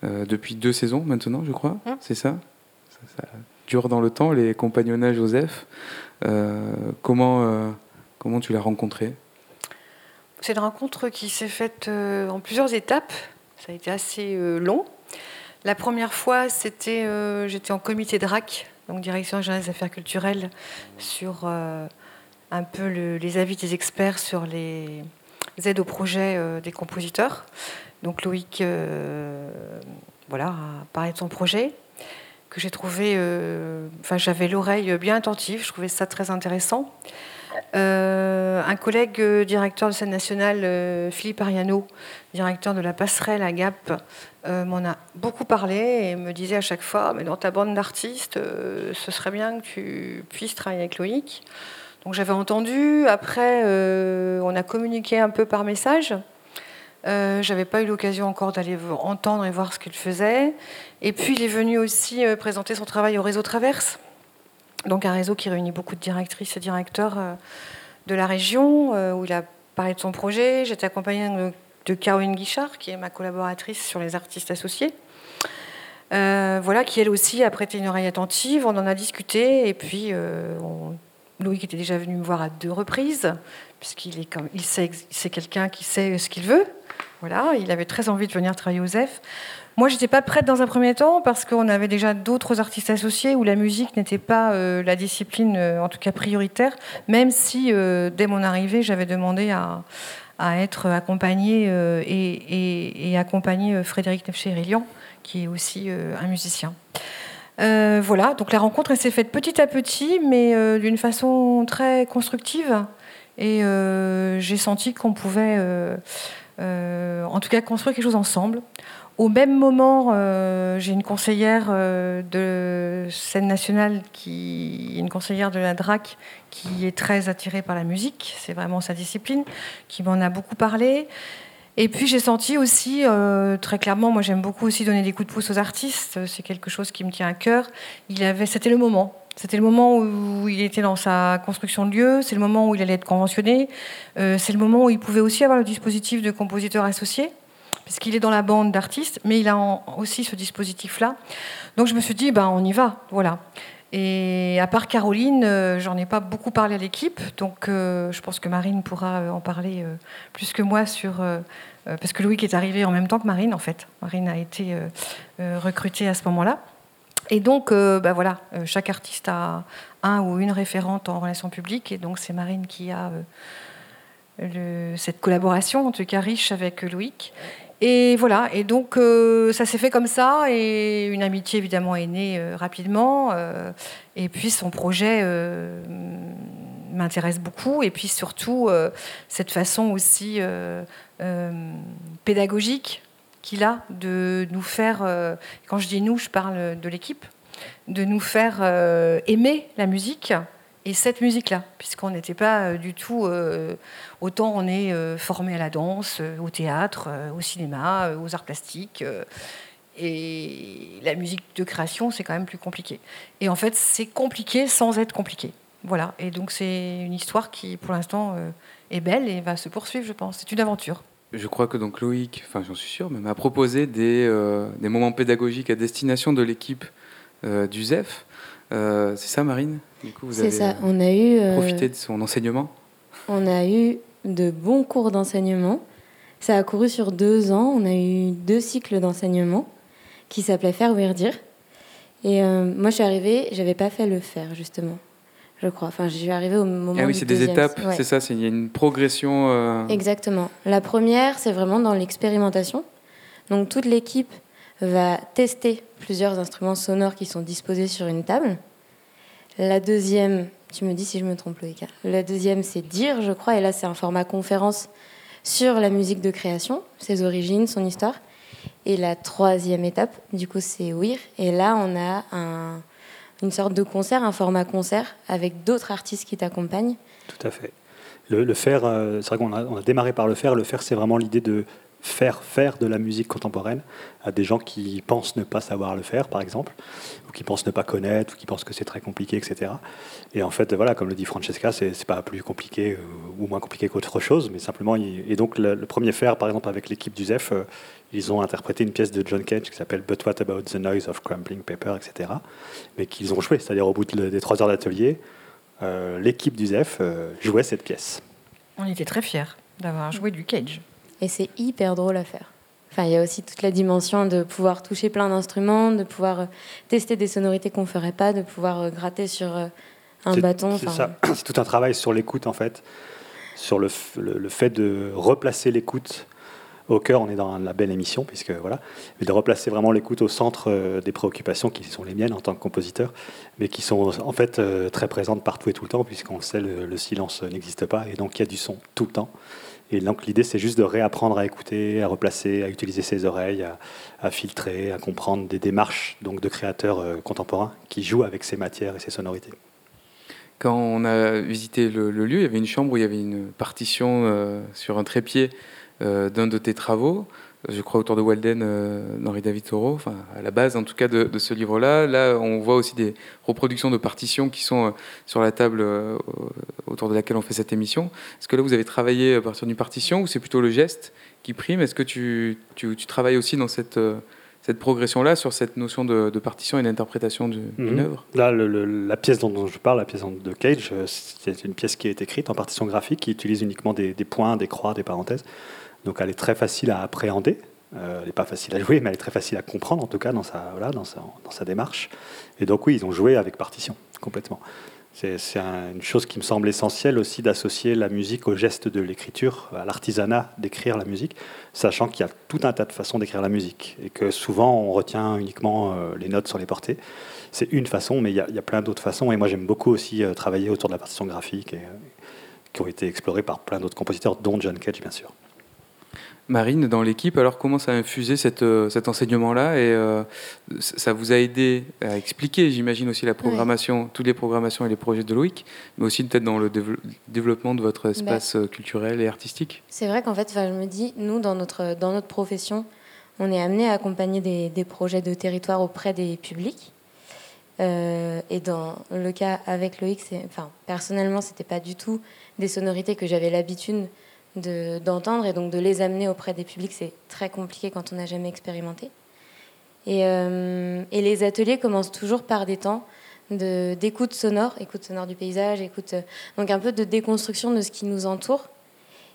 euh, depuis deux saisons maintenant, je crois, Hum. c'est ça, ça Ça dure dans le temps, les compagnonnages au ZEF. Euh, comment, comment tu l'as rencontré? C'est une rencontre qui s'est faite euh, en plusieurs étapes. Ça a été assez euh, long. La première fois, c'était, euh, j'étais en comité DRAC, donc Direction Générale des Affaires Culturelles, sur un peu le- les avis des experts sur les aides au projet des compositeurs. Donc Loïc, voilà, a parlé de son projet que j'ai trouvé, enfin j'avais l'oreille bien attentive, je trouvais ça très intéressant. Euh, un collègue euh, directeur de scène nationale, euh, Philippe Ariano, directeur de la passerelle à Gap, m'en a beaucoup parlé et me disait à chaque fois, mais dans ta bande d'artistes, ce serait bien que tu puisses travailler avec Loïc. Donc j'avais entendu, après on a communiqué un peu par message. Euh, J'avais pas eu l'occasion encore d'aller entendre et voir ce qu'il faisait. Et puis il est venu aussi présenter son travail au réseau Traverse, donc un réseau qui réunit beaucoup de directrices et directeurs euh, de la région, euh, où il a parlé de son projet. J'étais accompagnée de, Caroline Guichard, qui est ma collaboratrice sur les artistes associés. Euh, voilà, qui elle aussi a prêté une oreille attentive. On en a discuté et puis euh, Loïc était déjà venu me voir à deux reprises, puisqu'il est comme il sait, quelqu'un qui sait ce qu'il veut. Voilà, il avait très envie de venir travailler au ZEF. Moi, j'étais pas prête dans un premier temps parce qu'on avait déjà d'autres artistes associés où la musique n'était pas euh, la discipline, euh, en tout cas prioritaire, même si euh, dès mon arrivée, j'avais demandé à, être accompagnée et, et, et accompagner Frédéric Nefché-Rillian, qui est aussi un musicien. Voilà, donc la rencontre s'est faite petit à petit, mais d'une façon très constructive. Et j'ai senti qu'on pouvait, en tout cas, construire quelque chose ensemble. Au même moment, euh, j'ai une conseillère euh, de scène nationale, une conseillère de la DRAC, qui est très attirée par la musique, c'est vraiment sa discipline, qui m'en a beaucoup parlé. Et puis j'ai senti aussi, euh, très clairement, moi j'aime beaucoup aussi donner des coups de pouce aux artistes, c'est quelque chose qui me tient à cœur. C'était le moment. C'était le moment où il était dans sa construction de lieu, c'est le moment où il allait être conventionné, c'est le moment où il pouvait aussi avoir le dispositif de compositeur associé, puisqu'il est dans la bande d'artistes, mais il a aussi ce dispositif-là. Donc je me suis dit, ben, on y va, voilà. Et à part Caroline, euh, j'en ai pas beaucoup parlé à l'équipe, donc euh, je pense que Marine pourra euh, en parler plus que moi sur. parce que Loïc est arrivé en même temps que Marine, en fait. Marine a été recrutée à ce moment-là. Et donc, bah voilà, chaque artiste a un ou une référente en relations publiques, et donc c'est Marine qui a cette collaboration, en tout cas riche avec Loïc. Et voilà, et donc euh, ça s'est fait comme ça, et une amitié évidemment est née euh, rapidement. euh, et puis son projet m'intéresse beaucoup, et puis surtout cette façon aussi pédagogique qu'il a de nous faire, quand je dis nous, je parle de l'équipe, de nous faire aimer la musique et cette musique-là, puisqu'on n'était pas euh, du tout, autant on est formé à la danse, au théâtre, au cinéma, aux arts plastiques. et la musique de création, c'est quand même plus compliqué. Et en fait, c'est compliqué sans être compliqué. Voilà. Et donc, c'est une histoire qui, pour l'instant, est belle et va se poursuivre, je pense. C'est une aventure. Je crois que donc Loïc, enfin j'en suis sûr, m'a proposé des, euh, des, moments pédagogiques à destination de l'équipe euh, du ZEF. Euh, c'est ça, Marine C'est ça. On a eu profité de son enseignement. On a eu de bons cours d'enseignement. Ça a couru sur deux ans. On a eu deux cycles d'enseignement qui s'appelaient Faire ou dire. Et moi, je suis arrivée, j'avais pas fait le faire justement je crois. Enfin, je suis arrivée au moment. Ah oui, c'est des étapes, c'est ça, il y a une progression. Euh, Exactement. La première, c'est vraiment dans l'expérimentation. Donc, toute l'équipe va tester plusieurs instruments sonores qui sont disposés sur une table. La deuxième, tu me dis si je me trompe, Loïka. La deuxième, c'est dire, je crois, et là, c'est un format conférence sur la musique de création, ses origines, son histoire. Et la troisième étape, du coup, c'est ouïr. Et là, on a un une sorte de concert, un format concert avec d'autres artistes qui t'accompagnent. Tout à fait. Le, faire, euh, c'est vrai qu'on a, on a, démarré par le faire. Le faire, c'est vraiment l'idée de faire faire de la musique contemporaine à des gens qui pensent ne pas savoir le faire, par exemple, ou qui pensent ne pas connaître, ou qui pensent que c'est très compliqué, etc. Et en fait, voilà, comme le dit Francesca, c'est pas plus compliqué euh, ou moins compliqué qu'autre chose, mais simplement. Et donc, le, premier faire, par exemple, avec l'équipe du ZEF, euh, ils ont interprété une pièce de John Cage qui s'appelle But What About the Noise of Crumbling Paper, etc. Mais qu'ils ont joué, c'est-à-dire au bout des trois heures d'atelier, euh, l'équipe du ZEF jouait cette pièce. On était très fiers d'avoir joué du Cage. Et c'est hyper drôle à faire. Enfin, il y a aussi toute la dimension de pouvoir toucher plein d'instruments, de pouvoir euh, tester des sonorités qu'on ne ferait pas, de pouvoir euh, gratter sur euh, un bâton. C'est ça. C'est tout un travail sur l'écoute, en fait, sur le, le, fait de replacer l'écoute au cœur. On est dans la belle émission, puisque voilà, mais de replacer vraiment l'écoute au centre des préoccupations qui sont les miennes en tant que compositeur, mais qui sont en fait très présentes partout et tout le temps, puisqu'on le sait, le silence n'existe pas, et donc il y a du son tout le temps. Et donc l'idée, c'est juste de réapprendre à écouter, à replacer, à utiliser ses oreilles, à, filtrer, à comprendre des démarches donc, de créateurs euh, contemporains qui jouent avec ces matières et ces sonorités. Quand on a visité le, lieu, il y avait une chambre où il y avait une partition euh, sur un trépied euh, d'un de tes travaux je crois, autour de Walden, euh, d'Henri David Thoreau, enfin, à la base en tout cas de, ce livre-là. Là, on voit aussi des reproductions de partitions qui sont euh, sur la table euh, autour de laquelle on fait cette émission. Est-ce que là, vous avez travaillé à partir d'une partition ou c'est plutôt le geste qui prime? Est-ce que tu, tu, travailles aussi dans cette, cette progression-là, sur cette notion de, partition et d'interprétation d'une mhm. œuvre? Là, la pièce dont, je parle, la pièce de Cage, c'est une pièce qui est écrite en partition graphique, qui utilise uniquement des, des points, des croix, des parenthèses. Donc elle est très facile à appréhender. Euh, elle n'est pas facile à jouer, mais elle est très facile à comprendre, en tout cas, dans sa, démarche. Et donc oui, ils ont joué avec partition, complètement. C'est une chose qui me semble essentielle aussi d'associer la musique au geste de l'écriture, à l'artisanat d'écrire la musique, sachant qu'il y a tout un tas de façons d'écrire la musique et que souvent on retient uniquement euh, les notes sur les portées. C'est une façon, mais il y a, plein d'autres façons. Et moi j'aime beaucoup aussi euh, travailler autour de la partition graphique qui ont été explorées par plein d'autres compositeurs, dont John Cage bien sûr. Marine, dans l'équipe, alors comment ça a infusé euh, cet enseignement-là Et euh, ça vous a aidé à expliquer, j'imagine, aussi la programmation, toutes les programmations et les projets de Loïc, mais aussi peut-être dans le développement de votre espace bah. culturel et artistique? C'est vrai qu'en fait, je me dis, nous, dans notre, dans notre profession, on est amené à accompagner des, projets de territoire auprès des publics. Euh, et dans le cas avec Loïc, enfin, personnellement, ce n'était pas du tout des sonorités que j'avais l'habitude d'entendre et donc de les amener auprès des publics, c'est très compliqué quand on n'a jamais expérimenté. Et, euh, et, les ateliers commencent toujours par des temps d'écoute sonore, écoute sonore du paysage, écoute, euh, donc un peu de déconstruction de ce qui nous entoure.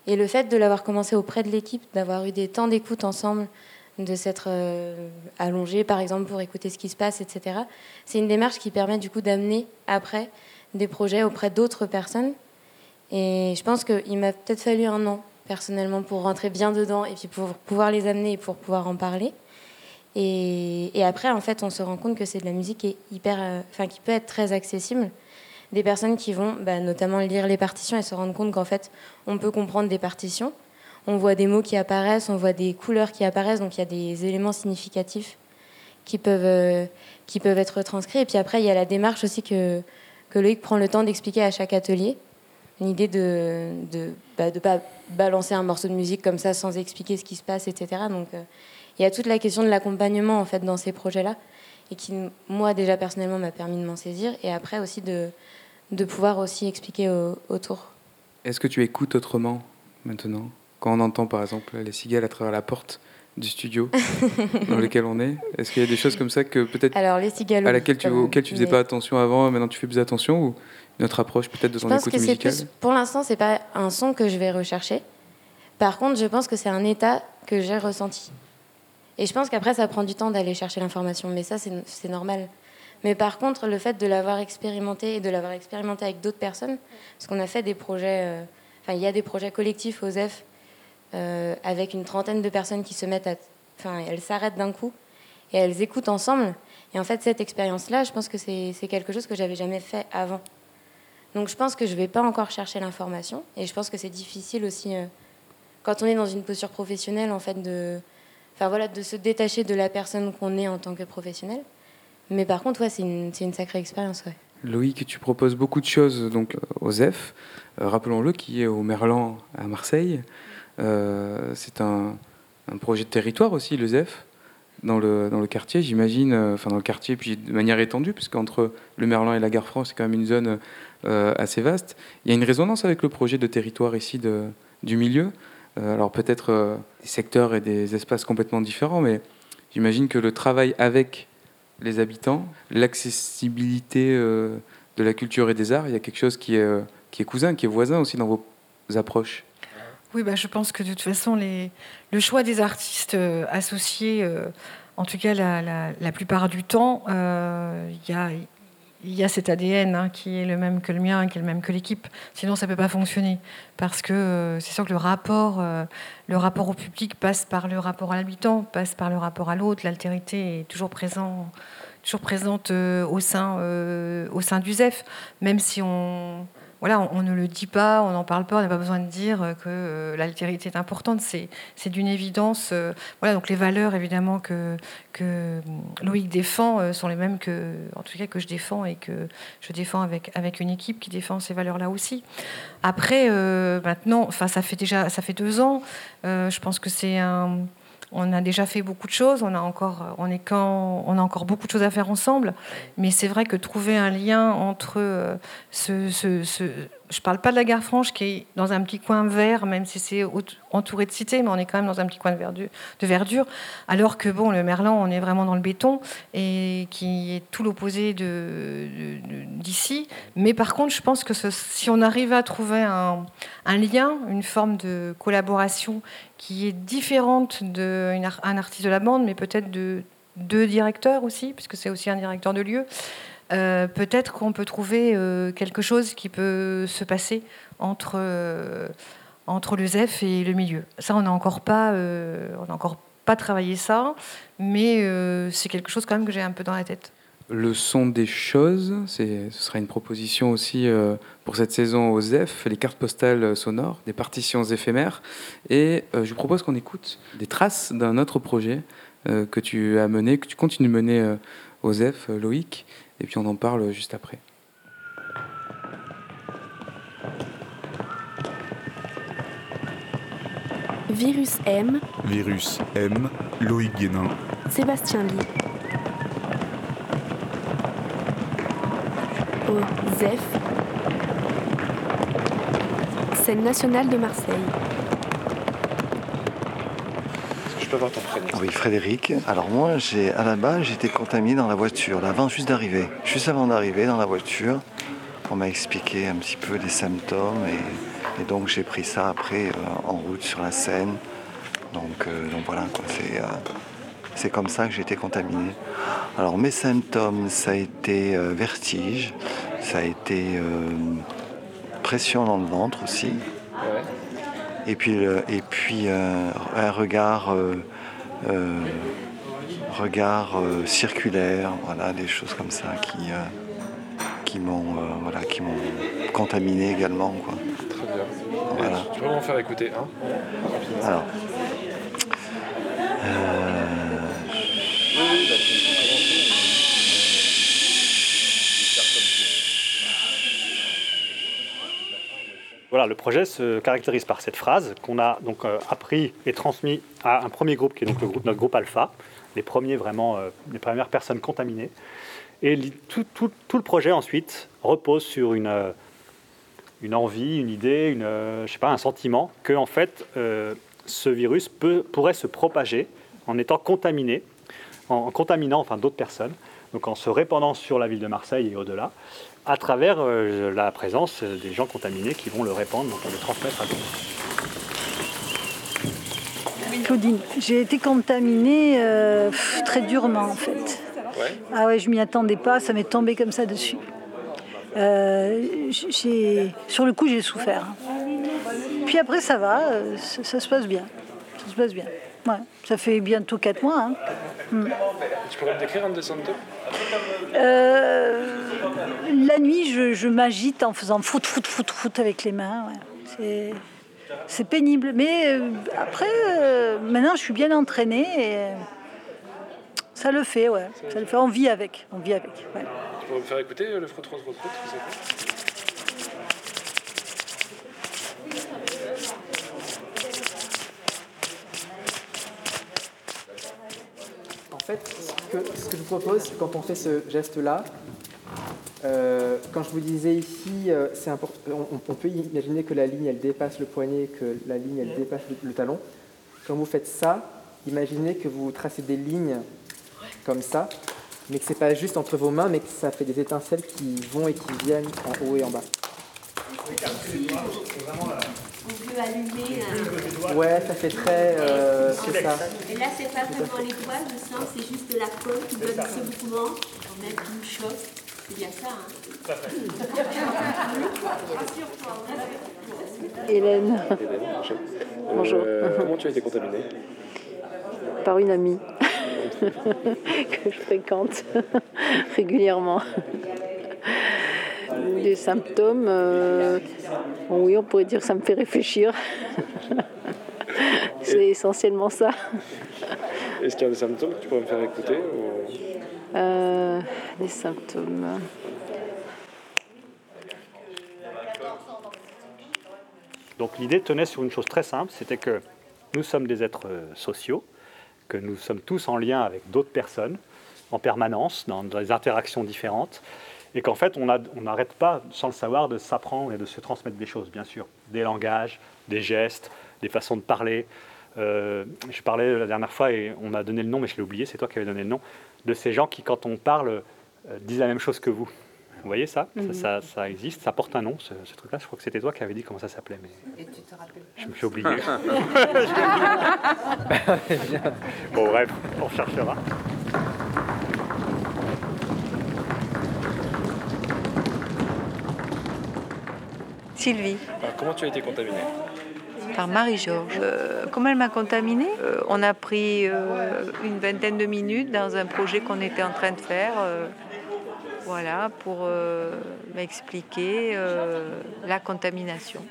Et le fait de l'avoir commencé auprès de l'équipe, d'avoir eu des temps d'écoute ensemble, de s'être euh, allongé par exemple pour écouter ce qui se passe, etc., c'est une démarche qui permet du coup d'amener après des projets auprès d'autres personnes et je pense qu'il m'a peut-être fallu un an, personnellement, pour rentrer bien dedans et puis pour pouvoir les amener et pour pouvoir en parler. Et, après, en fait, on se rend compte que c'est de la musique qui, est hyper, euh, enfin, qui peut être très accessible. Des personnes qui vont bah, notamment lire les partitions et se rendre compte qu'en fait, on peut comprendre des partitions. on voit des mots qui apparaissent, on voit des couleurs qui apparaissent, donc il y a des éléments significatifs qui peuvent, euh, qui peuvent être transcrits. Et puis après, il y a la démarche aussi que, que Loïc prend le temps d'expliquer à chaque atelier. L'idée de ne de, bah, de pas balancer un morceau de musique comme ça sans expliquer ce qui se passe, etc. Donc euh, il y a toute la question de l'accompagnement en fait dans ces projets-là et qui moi déjà personnellement m'a permis de m'en saisir et après aussi de, de pouvoir aussi expliquer autour. Est-ce que tu écoutes autrement maintenant quand on entend par exemple les cigales à travers la porte du studio dans lequel on est? Est-ce qu'il y a des choses comme ça que peut-être Alors les cigales à laquelle tu, auxquelles tu faisais pas attention avant, maintenant tu fais plus attention ou notre approche peut-être de ton écoute musicale Pour l'instant, c'est pas un son que je vais rechercher. Par contre, je pense que c'est un état que j'ai ressenti. Et je pense qu'après, ça prend du temps d'aller chercher l'information, mais ça, c'est normal. Mais par contre, le fait de l'avoir expérimenté et de l'avoir expérimenté avec d'autres personnes, parce qu'on a fait des projets, euh, enfin, il y a des projets collectifs aux F euh, avec une trentaine de personnes qui se mettent à. Enfin, elles s'arrêtent d'un coup et elles écoutent ensemble. Et en fait, cette expérience-là, je pense que c'est quelque chose que j'avais jamais fait avant. Donc je pense que je ne vais pas encore chercher l'information. Et je pense que c'est difficile aussi, euh, quand on est dans une posture professionnelle, en fait, de, voilà, de se détacher de la personne qu'on est en tant que professionnel. Mais par contre, ouais, c'est une, une, sacrée expérience. Ouais. Loïc, tu proposes beaucoup de choses donc, aux F. Euh, rappelons-le, qui est au Merlan à Marseille. Euh, c'est un, un, projet de territoire aussi, le ZEF, dans le, dans le quartier, j'imagine, enfin dans le quartier, puis de manière étendue, puisqu'entre le Merlan et la Gare France, c'est quand même une zone euh, assez vaste. Il y a une résonance avec le projet de territoire ici de, du milieu. Euh, alors peut-être euh, des secteurs et des espaces complètement différents, mais j'imagine que le travail avec les habitants, l'accessibilité de la culture et des arts, il y a quelque chose qui est, qui est cousin, qui est voisin aussi dans vos approches. Oui, bah, je pense que de toute façon, les, le choix des artistes associés, en tout cas la, la plupart du temps, il y a il y a cet ADN hein, qui est le même que le mien, qui est le même que l'équipe. Sinon, ça ne peut pas fonctionner. Parce que euh, c'est sûr que le rapport, euh, le rapport au public passe par le rapport à l'habitant, passe par le rapport à l'autre. L'altérité est toujours, toujours présente euh, au, sein, au sein du ZEF, même si on voilà, on, ne le dit pas, on n'en parle pas, on n'a pas besoin de dire que euh, l'altérité est importante, c'est, d'une évidence. Euh, voilà, donc les valeurs évidemment que, que Loïc défend euh, sont les mêmes que, en tout cas, que je défends et que je défends avec, avec une équipe qui défend ces valeurs-là aussi. Après, maintenant, enfin, ça fait déjà, ça fait deux ans, je pense que c'est un on a déjà fait beaucoup de choses, on a encore, on est quand, on a encore beaucoup de choses à faire ensemble. Mais c'est vrai que trouver un lien entre euh, ce, ce, je parle pas de la gare franche qui est dans un petit coin vert, même si c'est entouré de cités, mais on est quand même dans un petit coin de verdure, de verdure alors que bon, le Merlan, on est vraiment dans le béton et qui est tout l'opposé d'ici. Mais par contre, je pense que si on arrive à trouver un, lien, une forme de collaboration qui est différente d'un artiste de la bande, mais peut-être de deux directeurs aussi, puisque c'est aussi un directeur de lieu, euh, peut-être qu'on peut trouver euh, quelque chose qui peut se passer entre, euh, entre le ZEF et le milieu. Ça, on n'a encore, pas, on encore pas travaillé ça, mais c'est quelque chose quand même que j'ai un peu dans la tête. Le son des choses, ce sera une proposition aussi pour cette saison au ZEF, les cartes postales sonores, des partitions éphémères. Et je vous propose qu'on écoute des traces d'un autre projet que tu as mené, que tu continues de mener au ZEF, Loïc et puis on en parle juste après. Virus M. Virus M. Loïc Guénin. Sébastien Lee. Au ZEF. Scène nationale de Marseille avoir ton prénom Oui, Frédéric. Alors moi, j'ai à la base, j'étais contaminé dans la voiture, avant juste d'arriver. Juste avant d'arriver dans la voiture, on m'a expliqué un petit peu les symptômes et, donc j'ai pris ça après euh, en route sur la Seine. Donc, euh, donc voilà, c'est, euh, c'est comme ça que j'ai été contaminé. Alors mes symptômes, ça a été vertige, ça a été pression dans le ventre aussi et puis, et puis euh, un regard, euh, euh, regard circulaire, voilà, des choses comme ça qui, qui m'ont voilà, qui m'ont contaminé également. Quoi. Très bien. Voilà. Tu peux m'en faire écouter un Alors. Voilà, le projet se caractérise par cette phrase qu'on a donc euh, appris et transmis à un premier groupe qui est donc notre groupe alpha, les premiers vraiment, euh, les premières personnes contaminées. Et tout, le projet ensuite repose sur une, euh, envie, une idée, sais pas, un sentiment que en fait ce virus pourrait se propager en étant contaminé, en, en contaminant enfin d'autres personnes, donc en se répandant sur la ville de Marseille et au-delà, à travers euh, la présence des gens contaminés qui vont le répandre, donc le transmettre à d'autres. Claudine, j'ai été contaminée euh, pff, très durement en fait. Ah ouais, je m'y attendais pas, ça m'est tombé comme ça dessus. Euh, j'ai, sur le coup, j'ai souffert. Puis après, ça va, ça, ça se passe bien. Ça se passe bien. Ouais, ça fait bientôt 4 mois. hein. Tu pourrais me décrire un symptômes Euh, la nuit, je, je m'agite en faisant foot, foot, foot, foot avec les mains. ouais. C'est, pénible. Mais euh, après, euh, maintenant, je suis bien entraînée et euh, ça le fait, ouais. Ça le fait. On vit avec. On vit avec. ouais. Tu pourrais me faire écouter le frotte frotte frotte frotte s'il te plaît En fait, ce que, je vous propose, quand on fait ce geste-là, euh, quand je vous disais ici, euh, c'est on, on peut imaginer que la ligne, elle dépasse le poignet, que la ligne, elle dépasse le, talon. Quand vous faites ça, imaginez que vous tracez des lignes comme ça, mais que c'est pas juste entre vos mains, mais que ça fait des étincelles qui vont et qui viennent en haut et en bas. On allumer. là. Ouais, ça fait très... euh, c'est ça. Et là, c'est pas vraiment les doigts, je sens, c'est juste la colle qui donne ce mouvement. On met une choc. C'est bien ça, hein Hélène, Hélène, bonjour. Bonjour. Euh, comment tu as été contaminée par une amie que je fréquente régulièrement. Des symptômes, euh, oui, on pourrait dire que ça me fait réfléchir. C'est essentiellement ça. Est-ce qu'il y a des symptômes que tu pourrais me faire écouter ou- Euh, des symptômes. Donc l'idée tenait sur une chose très simple, c'était que nous sommes des êtres euh, sociaux, que nous sommes tous en lien avec d'autres personnes en permanence, dans des interactions différentes, et qu'en fait on a- n'arrête pas, sans le savoir, de s'apprendre et de se transmettre des choses, bien sûr, des langages, des gestes, des façons de parler. Euh, je parlais la dernière fois et on m'a donné le nom, mais je l'ai oublié, c'est toi qui avais donné le nom, de ces gens qui, quand on parle, euh, disent la même chose que vous. Vous voyez ça, Mhm. ça, ça- ça existe, ça porte un nom, ce, ce truc-là. Je crois que c'était toi qui avais dit comment ça s'appelait. Mais... Et tu te rappelles Je me suis oublié. bon, bref, on cherchera. Sylvie, Alors, comment tu as été contaminée par Marie-Georges. Euh, comment elle m'a contaminée Euh, On a pris euh, une vingtaine de minutes dans un projet qu'on était en train de faire. euh, voilà, pour euh, m'expliquer euh, la contamination.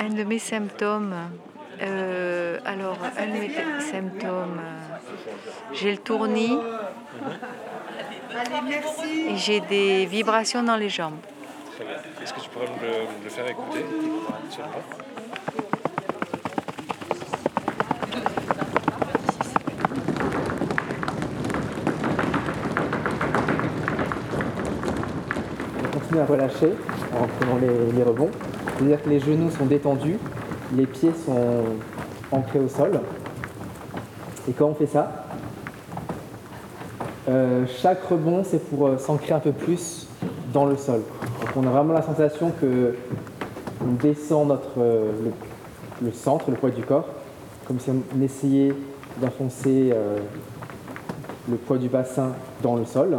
Un de mes symptômes, euh, alors, un de mes symptômes, euh, j'ai le tournis et j'ai des vibrations dans les jambes. Est-ce que tu pourrais me le, faire écouter On continue à relâcher en prenant les, les rebonds. C'est-à-dire que les genoux sont détendus, les pieds sont ancrés au sol. Et quand on fait ça, euh, chaque rebond, c'est pour euh, s'ancrer un peu plus dans le sol. Donc on a vraiment la sensation que on descend notre, euh, le, centre, le poids du corps, comme si on essayait d'enfoncer euh, le poids du bassin dans le sol.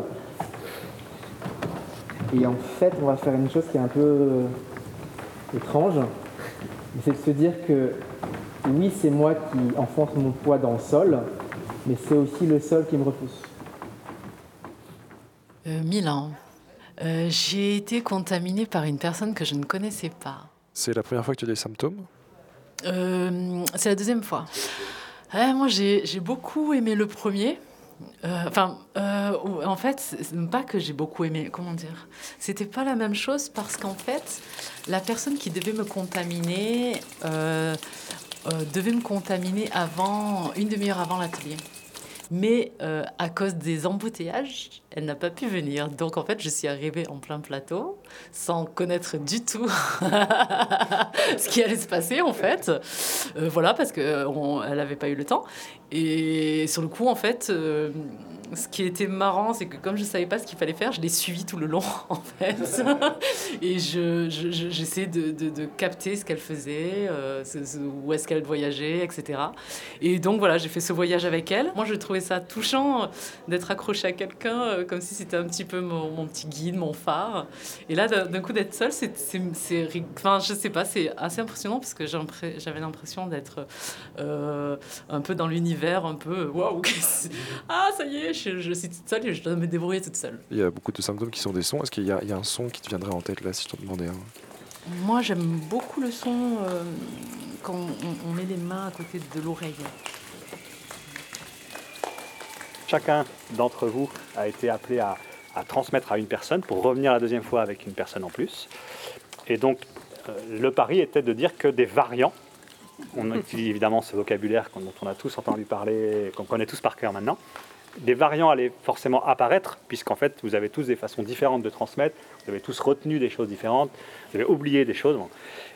Et en fait, on va faire une chose qui est un peu euh, étrange, c'est de se dire que oui, c'est moi qui enfonce mon poids dans le sol, mais c'est aussi le sol qui me repousse. Milan. Euh, J'ai été contaminée par une personne que je ne connaissais pas. C'est la première fois que tu as des symptômes? Euh, c'est la deuxième fois. Moi, j'ai beaucoup aimé le premier. Euh, Enfin, en fait, pas que j'ai beaucoup aimé. Comment dire? C'était pas la même chose parce qu'en fait, la personne qui devait me contaminer devait me contaminer avant une demi-heure avant l'atelier. Mais à cause des embouteillages, elle n'a pas pu venir. Donc en fait, je suis arrivée en plein plateau sans connaître du tout ce qui allait se passer en fait. Euh, voilà, parce qu'elle n'avait pas eu le temps. Et sur le coup, en fait, euh, ce qui était marrant, c'est que comme je savais pas ce qu'il fallait faire, je l'ai suivi tout le long en fait. Et je, je- de, de- capter ce qu'elle faisait, euh, où est-ce qu'elle voyageait, etc. Et donc voilà, j'ai fait ce voyage avec elle. Moi, je trouvais ça touchant euh, d'être accroché à quelqu'un, euh, comme si c'était un petit peu mon, mon petit guide, mon phare. Et là, d'un coup, d'être seule, c'est, c'est, c'est ri- enfin, je sais pas, c'est assez impressionnant parce que j'avais l'impression d'être euh, un peu dans l'univers, un peu waouh, qu'est-ce- ah ça y est, je, je suis toute seule et je dois me débrouiller toute seule. Il y a beaucoup de symptômes qui sont des sons. Est-ce qu'il y, a il y a un son qui te viendrait en tête là si je t'en demandais un? Moi, j'aime beaucoup le son euh, quand on, on met les mains à côté de l'oreille. Chacun d'entre vous a été appelé à, transmettre à une personne pour revenir la deuxième fois avec une personne en plus. Et donc, euh, le pari était de dire que des variants, on utilise évidemment ce vocabulaire dont on a tous entendu parler, qu'on connaît tous par cœur maintenant, des variants allaient forcément apparaître, puisqu'en fait, vous avez tous des façons différentes de transmettre, vous avez tous retenu des choses différentes, vous avez oublié des choses.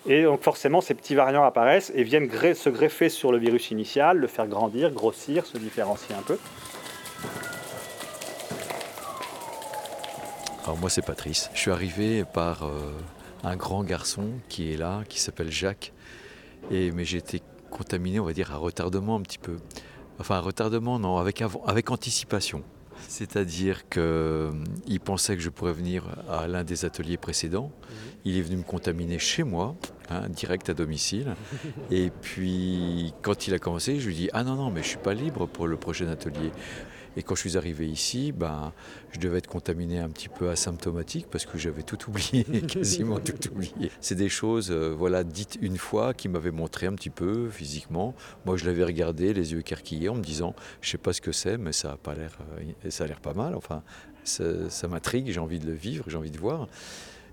Et donc forcément, ces petits variants apparaissent et viennent se greffer sur le virus initial, le faire grandir, grossir, se différencier un peu. Alors moi c'est Patrice. Je suis arrivé par euh, un grand garçon qui est là, qui s'appelle Jacques. Et, mais j'ai été contaminé, on va dire, à retardement un petit peu. Enfin, à retardement, non, avec, avant- avec anticipation. C'est-à-dire qu'il pensait que je pourrais venir à l'un des ateliers précédents. Il est venu me contaminer chez moi, hein, direct à domicile. Et puis, quand il a commencé, je lui ai dit Ah non, non, mais je suis pas libre pour le prochain atelier. Et quand je suis arrivé ici, ben, je devais être contaminé un petit peu asymptomatique parce que j'avais tout oublié, quasiment tout oublié. C'est des choses euh, voilà, dites une fois qui m'avaient montré un petit peu physiquement. Moi, je l'avais regardé, les yeux écarquillés, en me disant Je sais pas ce que c'est, mais ça a, pas l'air, euh, ça a l'air pas mal. Enfin, ça, ça m'intrigue, j'ai envie de le vivre, j'ai envie de voir.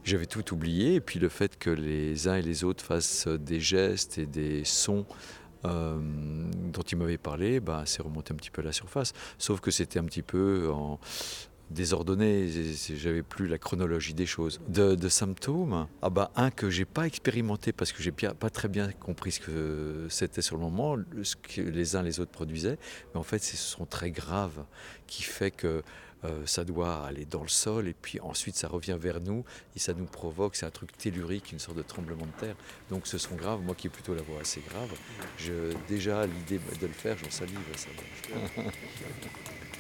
J'avais tout oublié, et puis le fait que les uns et les autres fassent des gestes et des sons euh, dont il m'avait parlé, bah, c'est remonté un petit peu à la surface. Sauf que c'était un petit peu en désordonné, j'avais plus la chronologie des choses. De, symptômes, ah bah, un que j'ai pas expérimenté parce que j'ai pas très bien compris ce que c'était sur le moment, ce que les uns les autres produisaient, mais en fait ce sont très graves, qui fait que euh, ça doit aller dans le sol et puis ensuite ça revient vers nous et ça nous provoque, c'est un truc tellurique, une sorte de tremblement de terre. Donc ce sont graves, moi qui ai plutôt la voix assez grave, je, déjà l'idée de le faire, j'en salive. Ça.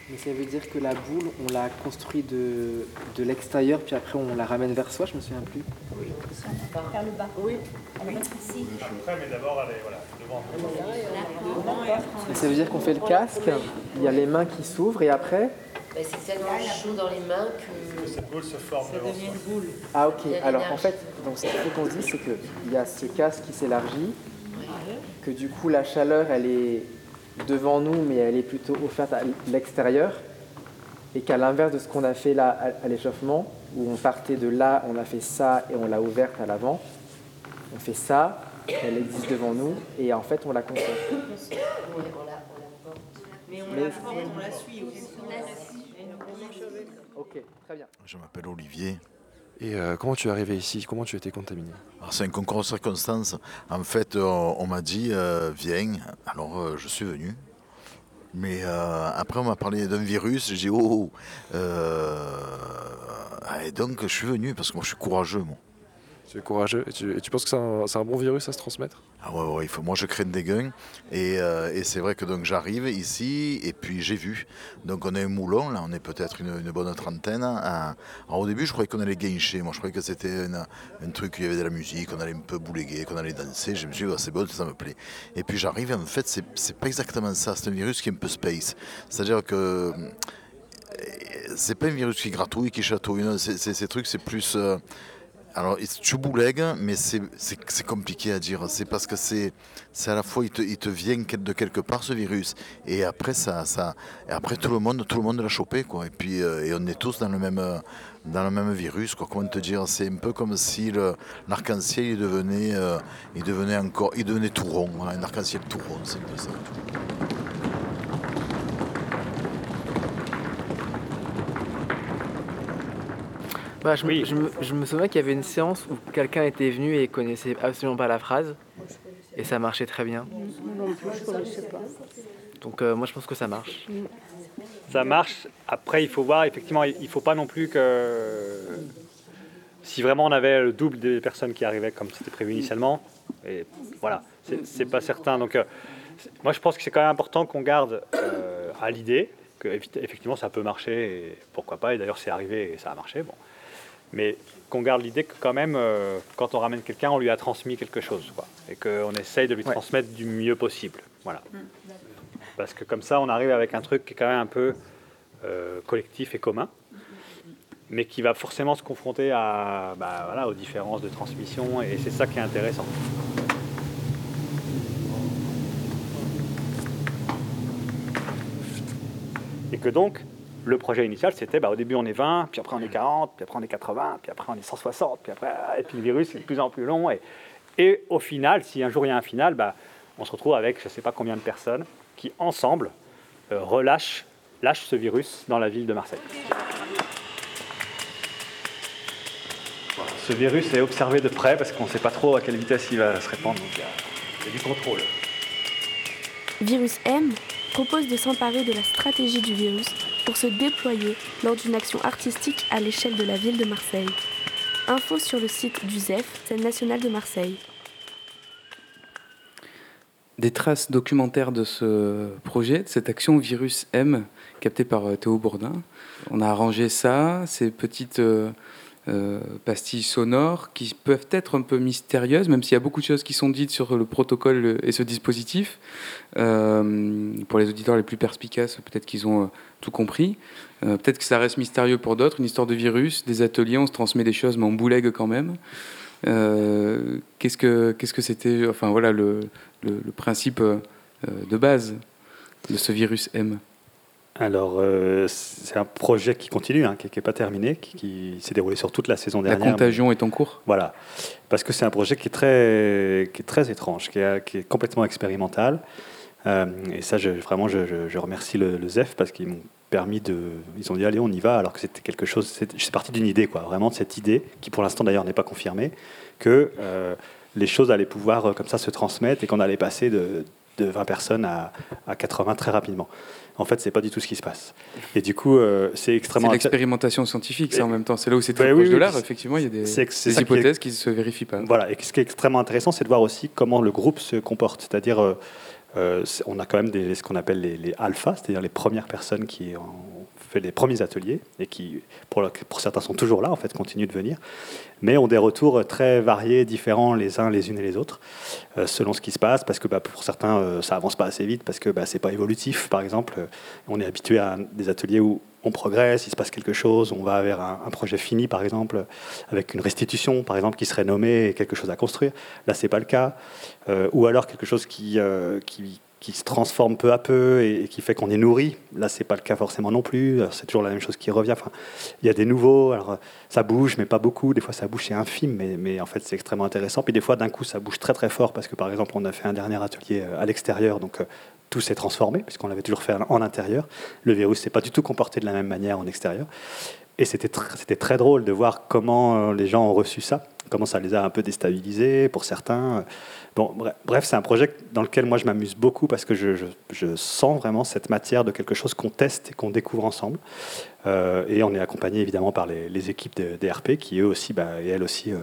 Mais ça veut dire que la boule, on l'a construite de, de l'extérieur, puis après on la ramène vers soi, je me souviens plus. Oui. Vers le bas. Oui. mais d'abord, allez, voilà, devant. Et ça veut dire qu'on fait le casque, il y a les mains qui s'ouvrent, et après Bah, c'est tellement chaud dans les mains que cette boule se forme ça devient une boule. Ah ok, alors en fait, donc, ce qu'il faut qu'on se dise, c'est qu'il y a ce casque qui s'élargit, que du coup la chaleur elle est devant nous, mais elle est plutôt offerte à l'extérieur, et qu'à l'inverse de ce qu'on a fait là à, l'échauffement, où on partait de là, on a fait ça et on l'a ouverte à l'avant, on fait ça, elle existe devant nous, et en fait on la conserve. Mais on la porte, on la suit aussi. Ok, très bien. Je m'appelle Olivier. Et euh, comment tu es arrivé ici? Comment tu as été contaminé? Alors, C'est un concours de circonstances. En fait, on, on m'a dit euh, viens. Alors euh, je suis venu. Mais euh, après, on m'a parlé d'un virus. J'ai dit oh. oh. Euh, et donc, je suis venu parce que moi, je suis courageux. Moi. Tu es courageux et tu, penses que c'est un, bon virus à se transmettre? Ah ouais, il faut, moi je crains des et, euh, et c'est vrai que donc j'arrive ici et puis j'ai vu. Donc on a un moulon, là on est peut-être une, bonne trentaine. hein. Alors au début je croyais qu'on allait guincher, moi je croyais que c'était un truc où il y avait de la musique, qu'on allait un peu bouléguer, qu'on allait danser. Je me suis dit, Ah, c'est bon, ça me plaît. Et puis j'arrive et en fait c'est, pas exactement ça, c'est un virus qui est un peu space. C'est-à-dire que euh, c'est pas un virus qui gratouille, qui chatouille, ces trucs c'est plus... euh, alors, tu boulegues, mais c'est compliqué à dire. C'est parce que c'est à la fois, il te, il te, vient de quelque part ce virus. Et après, ça, ça, et après tout le monde tout le monde l'a chopé. Quoi. Et puis, et on est tous dans le même, dans le même virus. Quoi. Comment te dire? C'est un peu comme si l'arc-en-ciel devenait, il devenait encore, il devenait tout rond. un arc-en-ciel tout rond, c'est un peu ça. Bah, je, me, je, me, souviens qu'il y avait une séance où quelqu'un était venu et connaissait absolument pas la phrase. Et ça marchait très bien. Donc euh, moi je pense que ça marche. Ça marche. Après il faut voir, effectivement, il ne faut pas non plus que... Si vraiment on avait le double des personnes qui arrivaient comme c'était prévu initialement, et voilà, c'est pas certain. Donc euh, moi je pense que c'est quand même important qu'on garde euh, à l'idée que effectivement ça peut marcher et pourquoi pas. Et d'ailleurs c'est arrivé et ça a marché. Bon mais qu'on garde l'idée que quand même, euh, quand on ramène quelqu'un, on lui a transmis quelque chose, quoi, et qu'on essaye de lui transmettre du mieux possible. Voilà. Mm, Parce que comme ça, on arrive avec un truc qui est quand même un peu euh, collectif et commun, mais qui va forcément se confronter à, bah, voilà, aux différences de transmission, et c'est ça qui est intéressant. Et que donc, le projet initial, c'était bah, au début on est 20, puis après on est 40, puis après on est 80, puis après on est 160, puis après et puis le virus est de plus en plus long. Et, et au final, si un jour il y a un final, bah, on se retrouve avec je ne sais pas combien de personnes qui ensemble euh, relâchent lâchent ce virus dans la ville de Marseille. Ce virus est observé de près parce qu'on ne sait pas trop à quelle vitesse il va se répandre, donc il y a du contrôle. Virus M propose de s'emparer de la stratégie du virus pour se déployer lors d'une action artistique à l'échelle de la ville de Marseille. Info sur le site du ZEF, scène nationale de Marseille. Des traces documentaires de ce projet, de cette action Virus M, captée par euh, Théo Bourdin. On a arrangé ça, ces petites euh, pastilles sonores qui peuvent être un peu mystérieuses, même s'il y a beaucoup de choses qui sont dites sur le protocole et ce dispositif. Euh, pour les auditeurs les plus perspicaces, peut-être qu'ils ont euh, tout compris. peut-être que ça reste mystérieux pour d'autres, une histoire de virus, des ateliers, on se transmet des choses, mais on boulegue quand même. qu'est-ce que que c'était Enfin voilà le principe de base de ce virus M? Alors, euh, c'est un projet qui continue, hein, qui n'est pas terminé, qui, s'est déroulé sur toute la saison dernière. La contagion est en cours? Voilà, parce que c'est un projet qui est très, qui est très étrange, qui est, complètement expérimental. Euh, et ça, je, vraiment, je, remercie le, ZEF parce qu'ils m'ont permis de. Ils ont dit, allez, on y va, alors que c'était quelque chose. C'est parti d'une idée, quoi, vraiment de cette idée, qui pour l'instant d'ailleurs n'est pas confirmée, que euh, les choses allaient pouvoir comme ça se transmettre et qu'on allait passer de, de 20 personnes à, à 80 très rapidement. En fait, c'est pas du tout ce qui se passe. Et du coup, euh, c'est extrêmement. C'est l'expérimentation scientifique, ça en même temps. C'est là où c'est très proche de l'art. Effectivement, il y a des, hypothèses qui, ne se vérifient pas. Voilà. Et ce qui est extrêmement intéressant, c'est de voir aussi comment le groupe se comporte. C'est-à-dire, euh, euh, on a quand même des, ce qu'on appelle les, les alphas, c'est-à-dire les premières personnes qui ont les premiers ateliers et qui, pour, certains, sont toujours là, en fait, continuent de venir mais ont des retours très variés, différents les uns les unes et les autres, euh, selon ce qui se passe, parce que bah, pour certains, euh, ça avance pas assez vite, parce que bah, c'est pas évolutif, par exemple. Euh, on est habitué à des ateliers où on progresse, il se passe quelque chose, on va vers un, projet fini, par exemple, avec une restitution, par exemple, qui serait nommée quelque chose à construire. Là, c'est pas le cas. ou alors quelque chose qui, qui, qui se transforme peu à peu et, qui fait qu'on est nourri. Là, c'est pas le cas forcément non plus. C'est toujours la même chose qui revient. Enfin, il y a des nouveaux. Alors, ça bouge, mais pas beaucoup. Des fois, ça bouge, c'est infime, mais, en fait, c'est extrêmement intéressant. Puis des fois, d'un coup, ça bouge très très fort parce que, par exemple, on a fait un dernier atelier euh, à l'extérieur, donc euh, tout s'est transformé puisqu'on l'avait toujours fait en intérieur. Le virus s'est pas du tout comporté de la même manière en extérieur. Et c'était très drôle de voir comment euh, les gens ont reçu ça, comment ça les a un peu déstabilisés pour certains. Bon, bref, c'est un projet dans lequel moi je m'amuse beaucoup parce que je, sens vraiment cette matière de quelque chose qu'on teste et qu'on découvre ensemble. Euh, et on est accompagné évidemment par les, équipes des RP qui eux aussi, bah, et elles aussi, euh,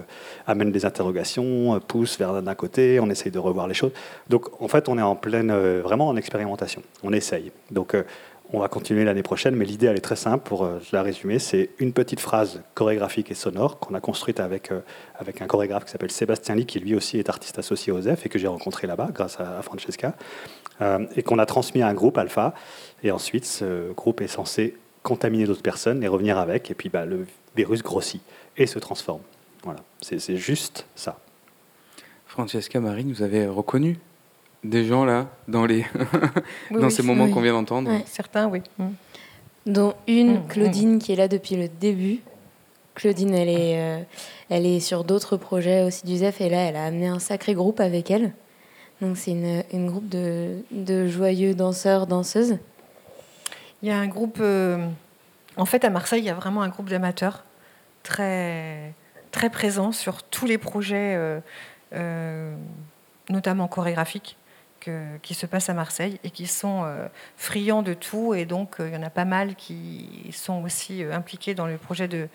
amènent des interrogations, euh, poussent vers d'un côté, on essaye de revoir les choses. Donc en fait, on est en pleine, vraiment en expérimentation. On essaye. Donc on va continuer l'année prochaine, mais l'idée, elle est très simple, pour euh, la résumer. C'est une petite phrase chorégraphique et sonore qu'on a construite avec, euh, avec un chorégraphe qui s'appelle Sébastien Lee, qui lui aussi est artiste associé au ZEF et que j'ai rencontré là-bas grâce à, Francesca, euh, et qu'on a transmis à un groupe alpha. Et ensuite, ce groupe est censé contaminer d'autres personnes et revenir avec, et puis bah, le virus grossit et se transforme. Voilà, c'est juste ça. Francesca Marine, vous avez reconnu des gens là dans, les dans ces moments qu'on vient d'entendre Certains, oui. Mm. Dont une, mm, Claudine, qui est là depuis le début. Claudine, elle est, euh, elle est sur d'autres projets aussi du ZEF et là, elle a amené un sacré groupe avec elle. Donc c'est une, une, groupe de, de, joyeux danseurs, danseuses. Il y a un groupe, euh, en fait à Marseille, il y a vraiment un groupe d'amateurs très, très présent sur tous les projets, euh, euh, notamment chorégraphiques, qui se passent à Marseille et qui sont friands de tout. Et donc il y en a pas mal qui sont aussi impliqués dans le projet de,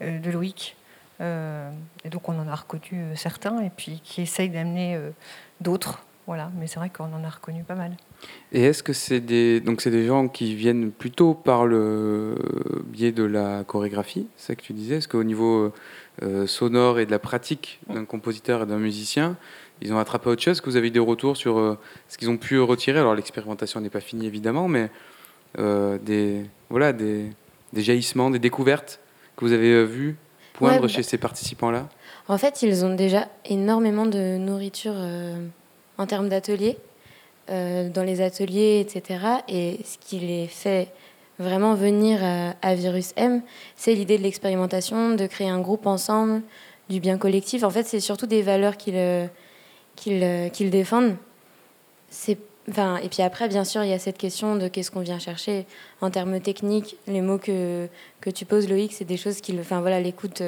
de Loïc. et donc on en a reconnu certains et puis qui essayent d'amener d'autres. Voilà, mais c'est vrai qu'on en a reconnu pas mal. Et est-ce que c'est des donc c'est des gens qui viennent plutôt par le biais de la chorégraphie, c'est ça que tu disais? Est-ce qu'au niveau euh, sonore et de la pratique d'un compositeur et d'un musicien, ils ont attrapé autre chose Est-ce que vous avez des retours sur euh, ce qu'ils ont pu retirer Alors l'expérimentation n'est pas finie évidemment, mais euh, des voilà des, des, jaillissements, des découvertes que vous avez vues poindre chez bah ces participants-là? En fait, ils ont déjà énormément de nourriture en termes d'ateliers, euh, dans les ateliers, etc. Et ce qui les fait vraiment venir à, Virus M, c'est l'idée de l'expérimentation, de créer un groupe ensemble, du bien collectif. En fait, c'est surtout des valeurs qu'ils euh, euh, qu'ils défendent. Enfin, et puis après, bien sûr, il y a cette question de qu'est-ce qu'on vient chercher en termes techniques. Les mots que, que tu poses, Loïc, c'est des choses qui... Enfin, voilà, l'écoute,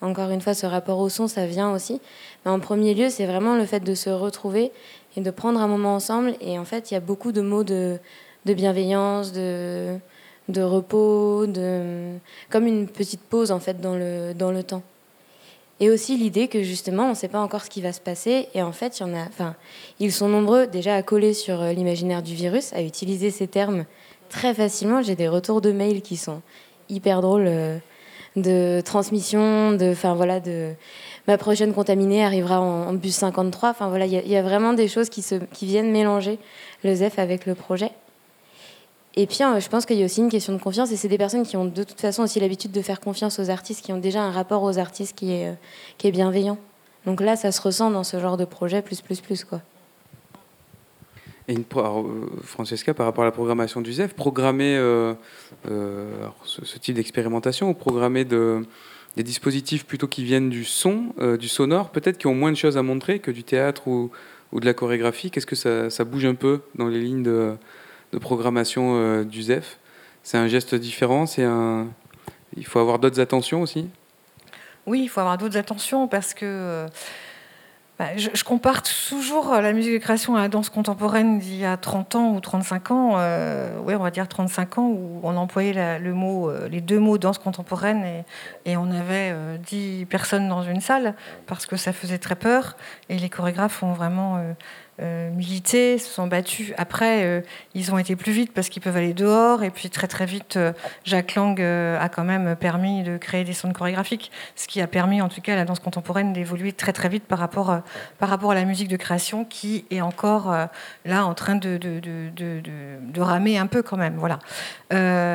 encore une fois, ce rapport au son, ça vient aussi. Mais en premier lieu, c'est vraiment le fait de se retrouver et de prendre un moment ensemble. Et en fait, il y a beaucoup de mots de, de bienveillance, de, de repos, de, comme une petite pause en fait dans le, dans le temps. Et aussi l'idée que justement, on ne sait pas encore ce qui va se passer. Et en fait, y en a, enfin, ils sont nombreux déjà à coller sur euh, l'imaginaire du virus, à utiliser ces termes très facilement. J'ai des retours de mails qui sont hyper drôles euh, de transmission, de, enfin voilà, de ma prochaine contaminée arrivera en, bus 53. Enfin voilà, il y, a vraiment des choses qui, se, qui viennent mélanger le ZEF avec le projet. Et puis, euh, je pense qu'il y a aussi une question de confiance, et c'est des personnes qui ont de toute façon aussi l'habitude de faire confiance aux artistes, qui ont déjà un rapport aux artistes qui est, euh, bienveillant. Donc là, ça se ressent dans ce genre de projet, plus, plus, plus, quoi. Euh, Francesca, par rapport à la programmation du ZEF, programmer ce, type d'expérimentation ou programmer de, des dispositifs plutôt qui viennent du son, du sonore, peut-être qui ont moins de choses à montrer que du théâtre ou, de la chorégraphie Qu'est-ce que ça, bouge un peu dans les lignes de, de programmation euh, du ZEF. C'est un geste différent, c'est un... il faut avoir d'autres attentions aussi Oui, il faut avoir d'autres attentions parce que euh, bah, je, compare toujours la musique de création à la danse contemporaine d'il y a 30 ans ou 35 ans, euh, oui, on va dire 35 ans, où on employait le mot, les deux mots danse contemporaine et, on avait 10 personnes dans une salle parce que ça faisait très peur et les chorégraphes ont vraiment milité, se sont battus. Après, euh, ils ont été plus vite parce qu'ils peuvent aller dehors. Et puis très très vite, euh, Jacques Lang a quand même permis de créer des sons chorégraphiques, ce qui a permis en tout cas à la danse contemporaine d'évoluer très très vite par rapport, par rapport à la musique de création qui est encore là en train de, de, de, de, ramer un peu quand même. Voilà.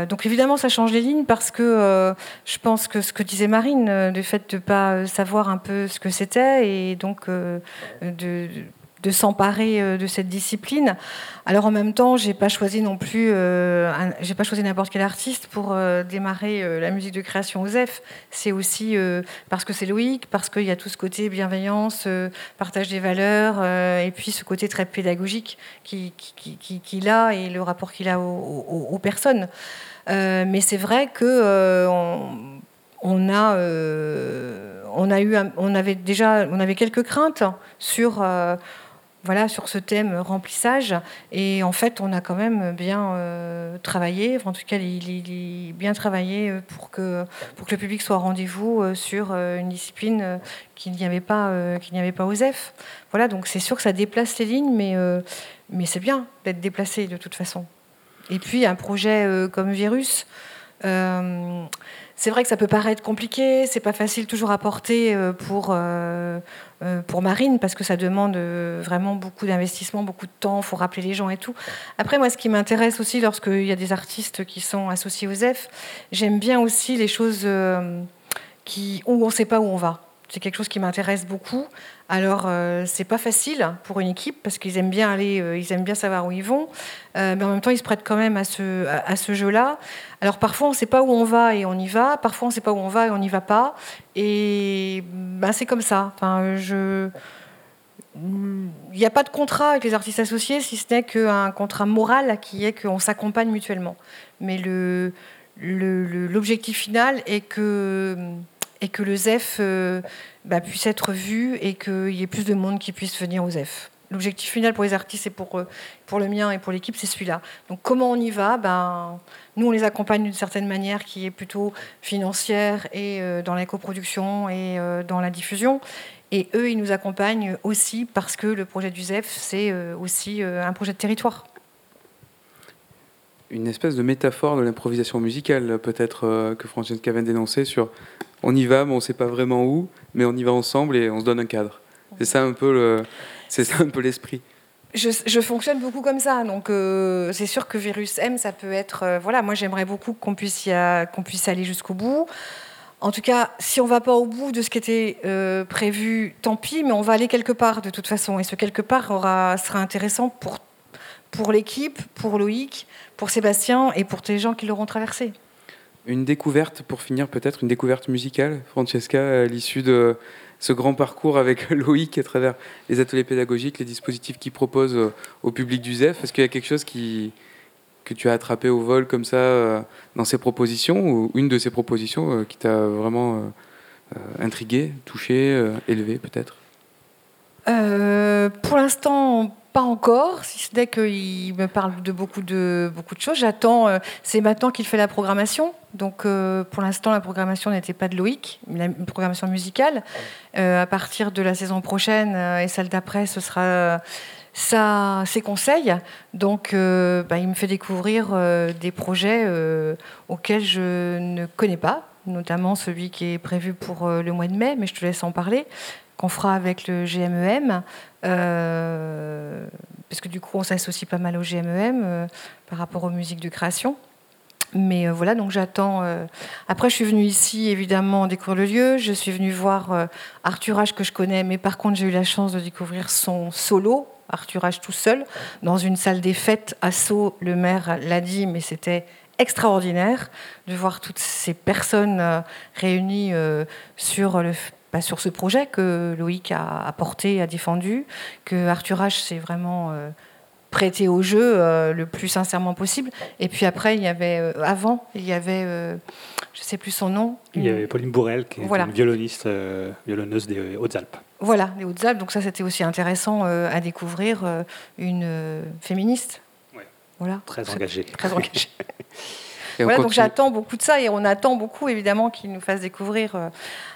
donc évidemment, ça change les lignes parce que je pense que ce que disait Marine, du fait de ne pas savoir un peu ce que c'était et donc de de s'emparer euh, de cette discipline. Alors en même temps, j'ai pas choisi non plus, euh, j'ai pas choisi n'importe quel artiste pour euh, démarrer la musique de création Osef. C'est aussi parce que c'est Loïc, parce qu'il y a tout ce côté bienveillance, partage des valeurs, et puis ce côté très pédagogique qu'il qui, qui, a et le rapport qu'il a aux, personnes. mais c'est vrai que on, a, on a eu, on avait déjà, on avait quelques craintes sur voilà, sur ce thème remplissage. Et en fait, on a quand même bien euh, travaillé, en tout cas, il, est bien travaillé pour que, pour que le public soit au rendez-vous euh, sur euh, une discipline qu'il n'y avait pas, qu'il n'y avait pas aux F. Voilà, donc c'est sûr que ça déplace les lignes, mais, mais c'est bien d'être déplacé de toute façon. Et puis, un projet comme Virus, c'est vrai que ça peut paraître compliqué, c'est pas facile toujours à porter euh, pour, euh, euh, pour Marine, parce que ça demande vraiment beaucoup d'investissement, beaucoup de temps, il faut rappeler les gens et tout. Après, moi, ce qui m'intéresse aussi lorsqu'il y a des artistes qui sont associés aux F, j'aime bien aussi les choses qui, où on ne sait pas où on va. C'est quelque chose qui m'intéresse beaucoup. Alors, euh, c'est pas facile pour une équipe parce qu'ils aiment bien aller, euh, ils aiment bien savoir où ils vont, euh, mais en même temps, ils se prêtent quand même à ce, jeu-là. Alors, parfois, on ne sait pas où on va et on y va. Parfois, on ne sait pas où on va et on n'y va pas. Et ben, c'est comme ça. Enfin, je il n'y a pas de contrat avec les artistes associés, si ce n'est qu'un contrat moral qui est qu'on s'accompagne mutuellement. Mais le, l'objectif final est que, et que le ZEF euh, bah, puisse être vu et qu'il y ait plus de monde qui puisse venir au ZEF. L'objectif final pour les artistes et pour, euh, pour le mien et pour l'équipe, c'est celui-là. Donc comment on y va? Ben, Nous, on les accompagne d'une certaine manière qui est plutôt financière et euh, dans la coproduction et dans la diffusion. Et eux, ils nous accompagnent aussi parce que le projet du ZEF, c'est aussi un projet de territoire une espèce de métaphore de l'improvisation musicale, peut-être euh, que Francesca vient d'énoncer sur on y va, mais on ne sait pas vraiment où, mais on y va ensemble et on se donne un cadre. C'est ça un peu le, c'est ça un peu l'esprit. Je, fonctionne beaucoup comme ça, donc euh, c'est sûr que Virus M, ça peut être, euh, voilà, moi j'aimerais beaucoup qu'on puisse, puisse aller jusqu'au bout. En tout cas, si on va pas au bout de ce qui était prévu, tant pis, mais on va aller quelque part de toute façon, et ce quelque part aura, sera intéressant pour pour l'équipe, pour Loïc, pour Sébastien et pour les gens qui l'auront traversé. Une découverte, pour finir peut-être, une découverte musicale, Francesca, à l'issue de ce grand parcours avec Loïc à travers les ateliers pédagogiques, les dispositifs qu'il propose au public du ZEF. Est-ce qu'il y a quelque chose qui, que tu as attrapé au vol comme ça euh, dans ses propositions, ou une de ces propositions euh, qui t'a vraiment euh, intrigué, touché, élevé peut-être? Pour l'instant, pas encore, si ce n'est qu'il me parle de beaucoup de, beaucoup de choses. J'attends, euh, c'est maintenant qu'il fait la programmation. Donc euh, pour l'instant, la programmation n'était pas de Loïc, mais une programmation musicale. Euh, à partir de la saison prochaine et celle d'après, ce sera ça, ses conseils. Donc bah, il me fait découvrir des projets auxquels je ne connais pas, notamment celui qui est prévu pour le mois de mai, mais je te laisse en parler qu'on fera avec le GMEM, euh, parce que du coup on s'associe pas mal au GMEM euh, par rapport aux musiques de création. Mais euh, voilà, donc j'attends. Après, je suis venue ici, évidemment, découvrir le lieu. Je suis venue voir Arthur H, que je connais, mais par contre, j'ai eu la chance de découvrir son solo, Arthur H tout seul, dans une salle des fêtes à Sceaux. Le maire l'a dit, mais c'était extraordinaire de voir toutes ces personnes réunies sur le bah, sur ce projet que Loïc a, apporté, a défendu, que Arthur H s'est vraiment euh, prêté au jeu euh, le plus sincèrement possible. Et puis après, il y avait, euh, avant, il y avait, je ne sais plus son nom. Il y avait Pauline Bourrel, qui est une violoniste, violonneuse des Hautes-Alpes. Voilà, des Hautes-Alpes. Donc ça, c'était aussi intéressant à découvrir une féministe. Voilà. Très engagée. Très engagée. voilà, donc j'attends beaucoup de ça et on attend beaucoup évidemment qu'il nous fasse découvrir. Euh.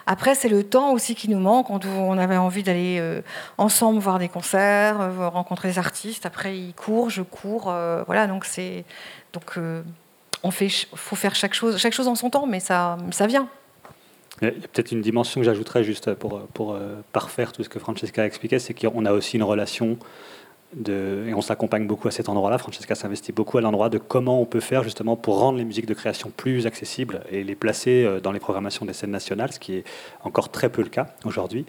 Après, c'est le temps aussi qui nous manque. On avait envie d'aller euh, ensemble voir des concerts, euh, rencontrer des artistes. Après, il court, je cours. Voilà, donc c'est donc on fait, faut faire chaque chose, chaque chose en son temps, mais ça, ça vient. Il y a peut-être une dimension que j'ajouterais juste pour, pour parfaire tout ce que Francesca a expliqué, c'est qu'on a aussi une relation et on s'accompagne beaucoup à cet endroit-là. Francesca s'investit beaucoup à l'endroit de comment on peut faire justement pour rendre les musiques de création plus accessibles et les placer euh, dans les programmations des scènes nationales, ce qui est encore très peu le cas aujourd'hui.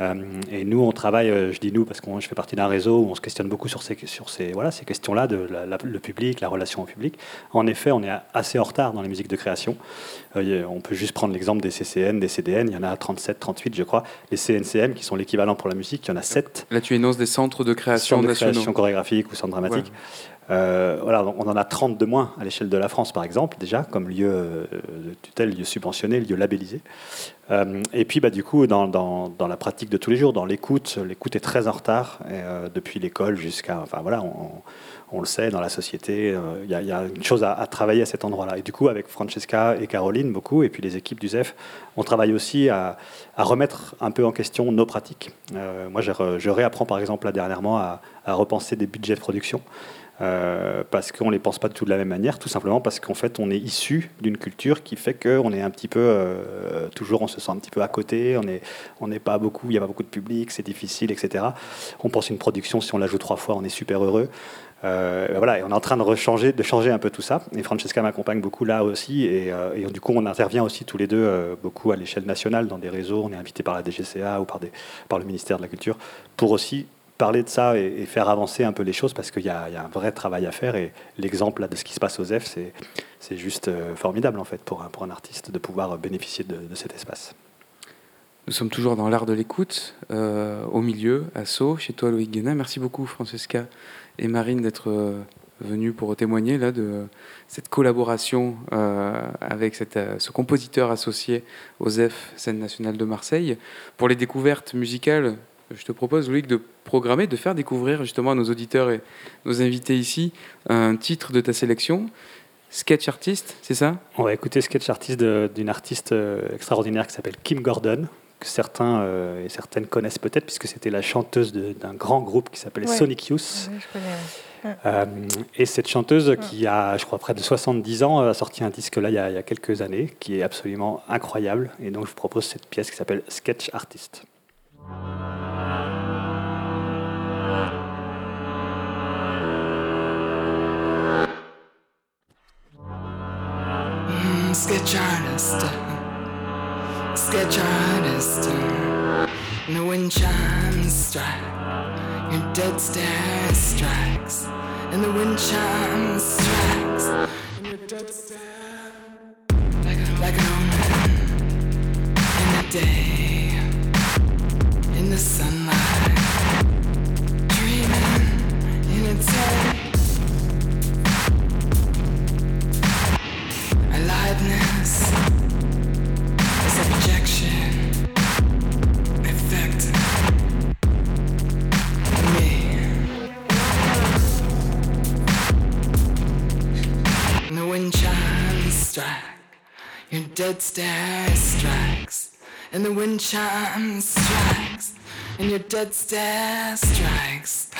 Euh, et nous, on travaille, euh, je dis nous parce que je fais partie d'un réseau où on se questionne beaucoup sur ces, sur ces, voilà, ces questions-là, de le public, la relation au public. En effet, on est assez en retard dans les musiques de création. Euh, on peut juste prendre l'exemple des CCN, des CDN, il y en a 37, 38 je crois. Les CNCM qui sont l'équivalent pour la musique, il y en a 7. Là, tu énonces des centres de création centres de création chorégraphique ou centres dramatiques. Euh, on en a 30 de moins à l'échelle de la France, par exemple, déjà, comme lieu euh, de tutelle, lieu subventionné, lieu labellisé. Euh, et puis, bah, du coup, dans, la pratique de tous les jours, dans l'écoute, l'écoute est très en retard, depuis l'école jusqu'à. Enfin, voilà, on, le sait, dans la société, il y, a une chose à, travailler à cet endroit-là. Et du coup, avec Francesca et Caroline, beaucoup, et puis les équipes du ZEF, on travaille aussi à, remettre un peu en question nos pratiques. moi, je, réapprends, par exemple, dernièrement, à repenser des budgets de production. Euh, parce qu'on ne les pense pas de tout de la même manière, tout simplement parce qu'en fait on est issu d'une culture qui fait qu'on est un petit peu, euh, toujours on se sent un petit peu à côté, on n'est on n'est pas beaucoup, il n'y a pas beaucoup de public, c'est difficile, etc. On pense une production, si on la joue trois fois, on est super heureux. Euh, voilà, et on est en train de, rechanger, de changer un peu tout ça. Et Francesca m'accompagne beaucoup là aussi. Et, du coup, on intervient aussi tous les deux beaucoup à l'échelle nationale dans des réseaux. On est invité par la DGCA ou par, des, par le ministère de la Culture pour aussi parler de ça et, faire avancer un peu les choses parce qu'il y, a un vrai travail à faire. Et l'exemple de ce qui se passe aux F, c'est juste euh, formidable en fait pour un, pour un artiste de pouvoir bénéficier de, cet espace. Nous sommes toujours dans l'art de l'écoute, euh, au milieu, à Sceaux, chez toi Loïc Guénin. Merci beaucoup Francesca et Marine d'être euh, venues pour témoigner là, de cette collaboration euh, avec cette, euh, ce compositeur associé aux F, scène nationale de Marseille. Pour les découvertes musicales, je te propose Loïc de programmer, de faire découvrir justement à nos auditeurs et nos invités ici un titre de ta sélection. Sketch artiste, c'est ça? On va écouter Sketch artiste d'une artiste extraordinaire qui s'appelle Kim Gordon, que certains euh, et certaines connaissent peut-être, puisque c'était la chanteuse d'un grand groupe qui s'appelait ouais. Sonic Youth. Ouais, euh, et cette chanteuse, qui a, je crois, près de 70 ans, a sorti un disque là il y, a, il y a quelques années, qui est absolument incroyable. Et donc je vous propose cette pièce qui s'appelle Sketch Artist. Mm, sketch artist. sketch artist. The wind chimes strike. Your dead stare strikes. And the wind chimes strikes. And your dead stare. Like, a, like an omen. In the day the sunlight dreaming in a tent aliveness effect me. The wind chimes strike your dead stare strikes and the wind chimes strikes and your dead stare strikes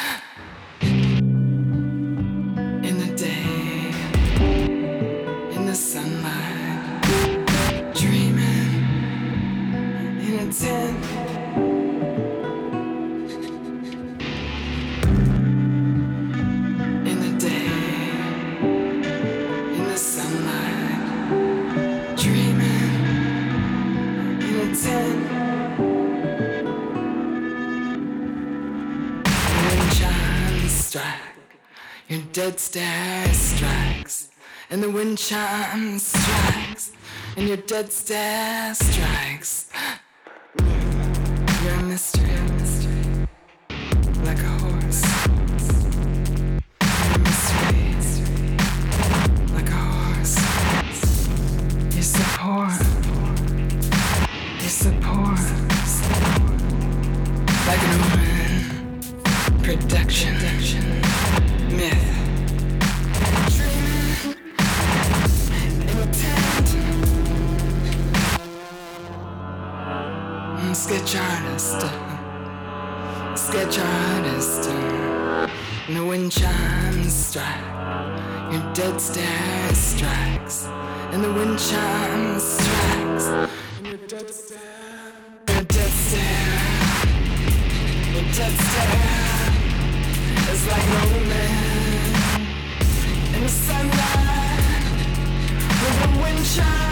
strike, your dead stare strikes, and the wind chimes strikes, and your dead stare strikes. You're a mystery, a mystery, like a horse. You're a mystery, like a horse. You're so poor, you're so poor, like an omen, production, sketch artist, sketch artist. The wind chimes strike, your dead stare strikes, and the wind chimes strikes, and your dead stare, your dead stare, your dead stare is like rolling in the sunlight. With the wind chimes.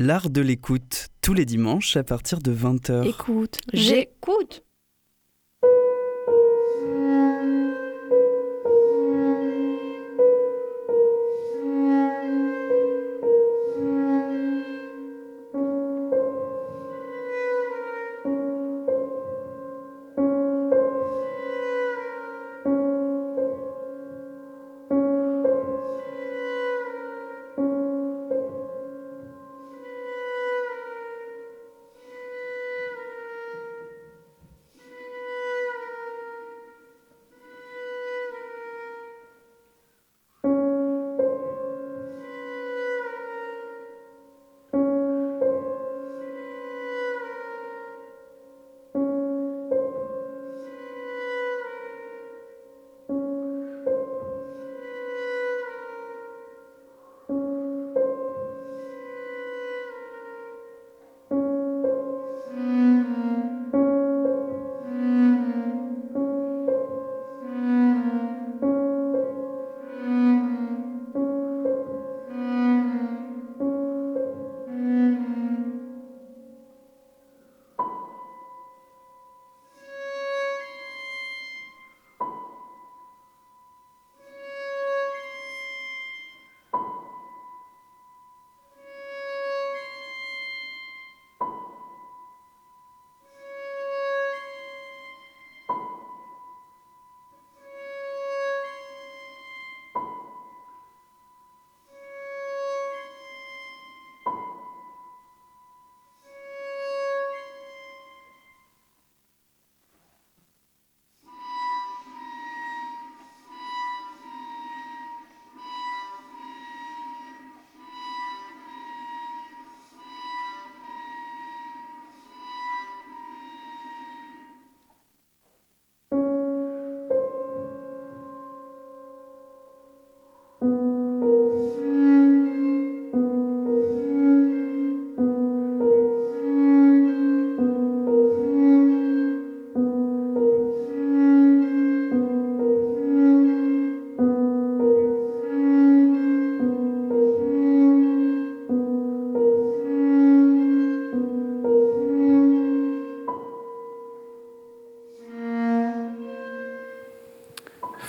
L'art de l'écoute, tous les dimanches à partir de 20h. Écoute, j'écoute.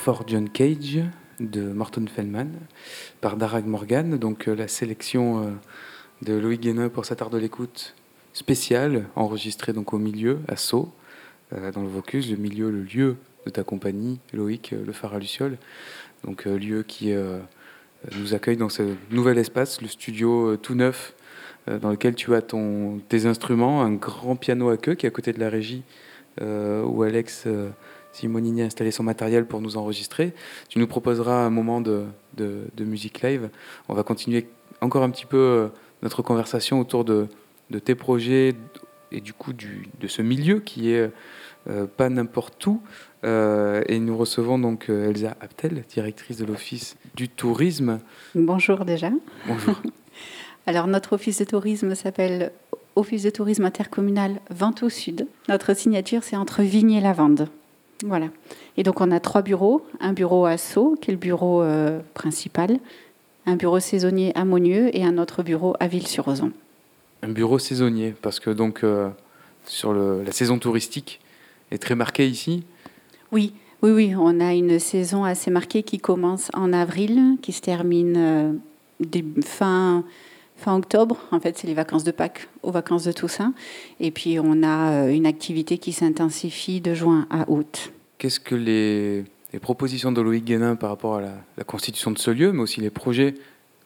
For John Cage de Morton Feldman par Darag Morgan. Donc la sélection de Loïc Guénin pour cet art de l'écoute spécial, enregistré donc au milieu, à Sceaux, dans le Vaucluse, le milieu, le lieu de ta compagnie, Loïc, le phare à Luciole. Donc lieu qui nous accueille dans ce nouvel espace, le studio tout neuf dans lequel tu as ton, tes instruments, un grand piano à queue qui est à côté de la régie où Alex Simonini a installé son matériel pour nous enregistrer. Tu nous proposeras un moment de, de, musique live. On va continuer encore un petit peu euh, notre conversation autour de, de tes projets et du coup du, de ce milieu qui est euh, pas n'importe où. Euh, et nous recevons donc Elsa Aptel, directrice de l'Office du tourisme. Bonjour déjà. Bonjour. Alors notre office de tourisme s'appelle Office de tourisme intercommunal Vento Sud. Notre signature c'est entre Vigne et Lavande. Voilà. Et donc on a trois bureaux. Un bureau à Sceaux, qui est le bureau euh, principal, un bureau saisonnier à Monieux et un autre bureau à Ville-sur-Ozon. Un bureau saisonnier, parce que donc euh, sur le, la saison touristique est très marquée ici. Oui, oui, oui. On a une saison assez marquée qui commence en avril, qui se termine euh, fin fin octobre. En fait, c'est les vacances de Pâques aux vacances de Toussaint. Et puis, on a euh, une activité qui s'intensifie de juin à août. Qu'est-ce que les, propositions de Loïc Guénin par rapport à la, constitution de ce lieu, mais aussi les projets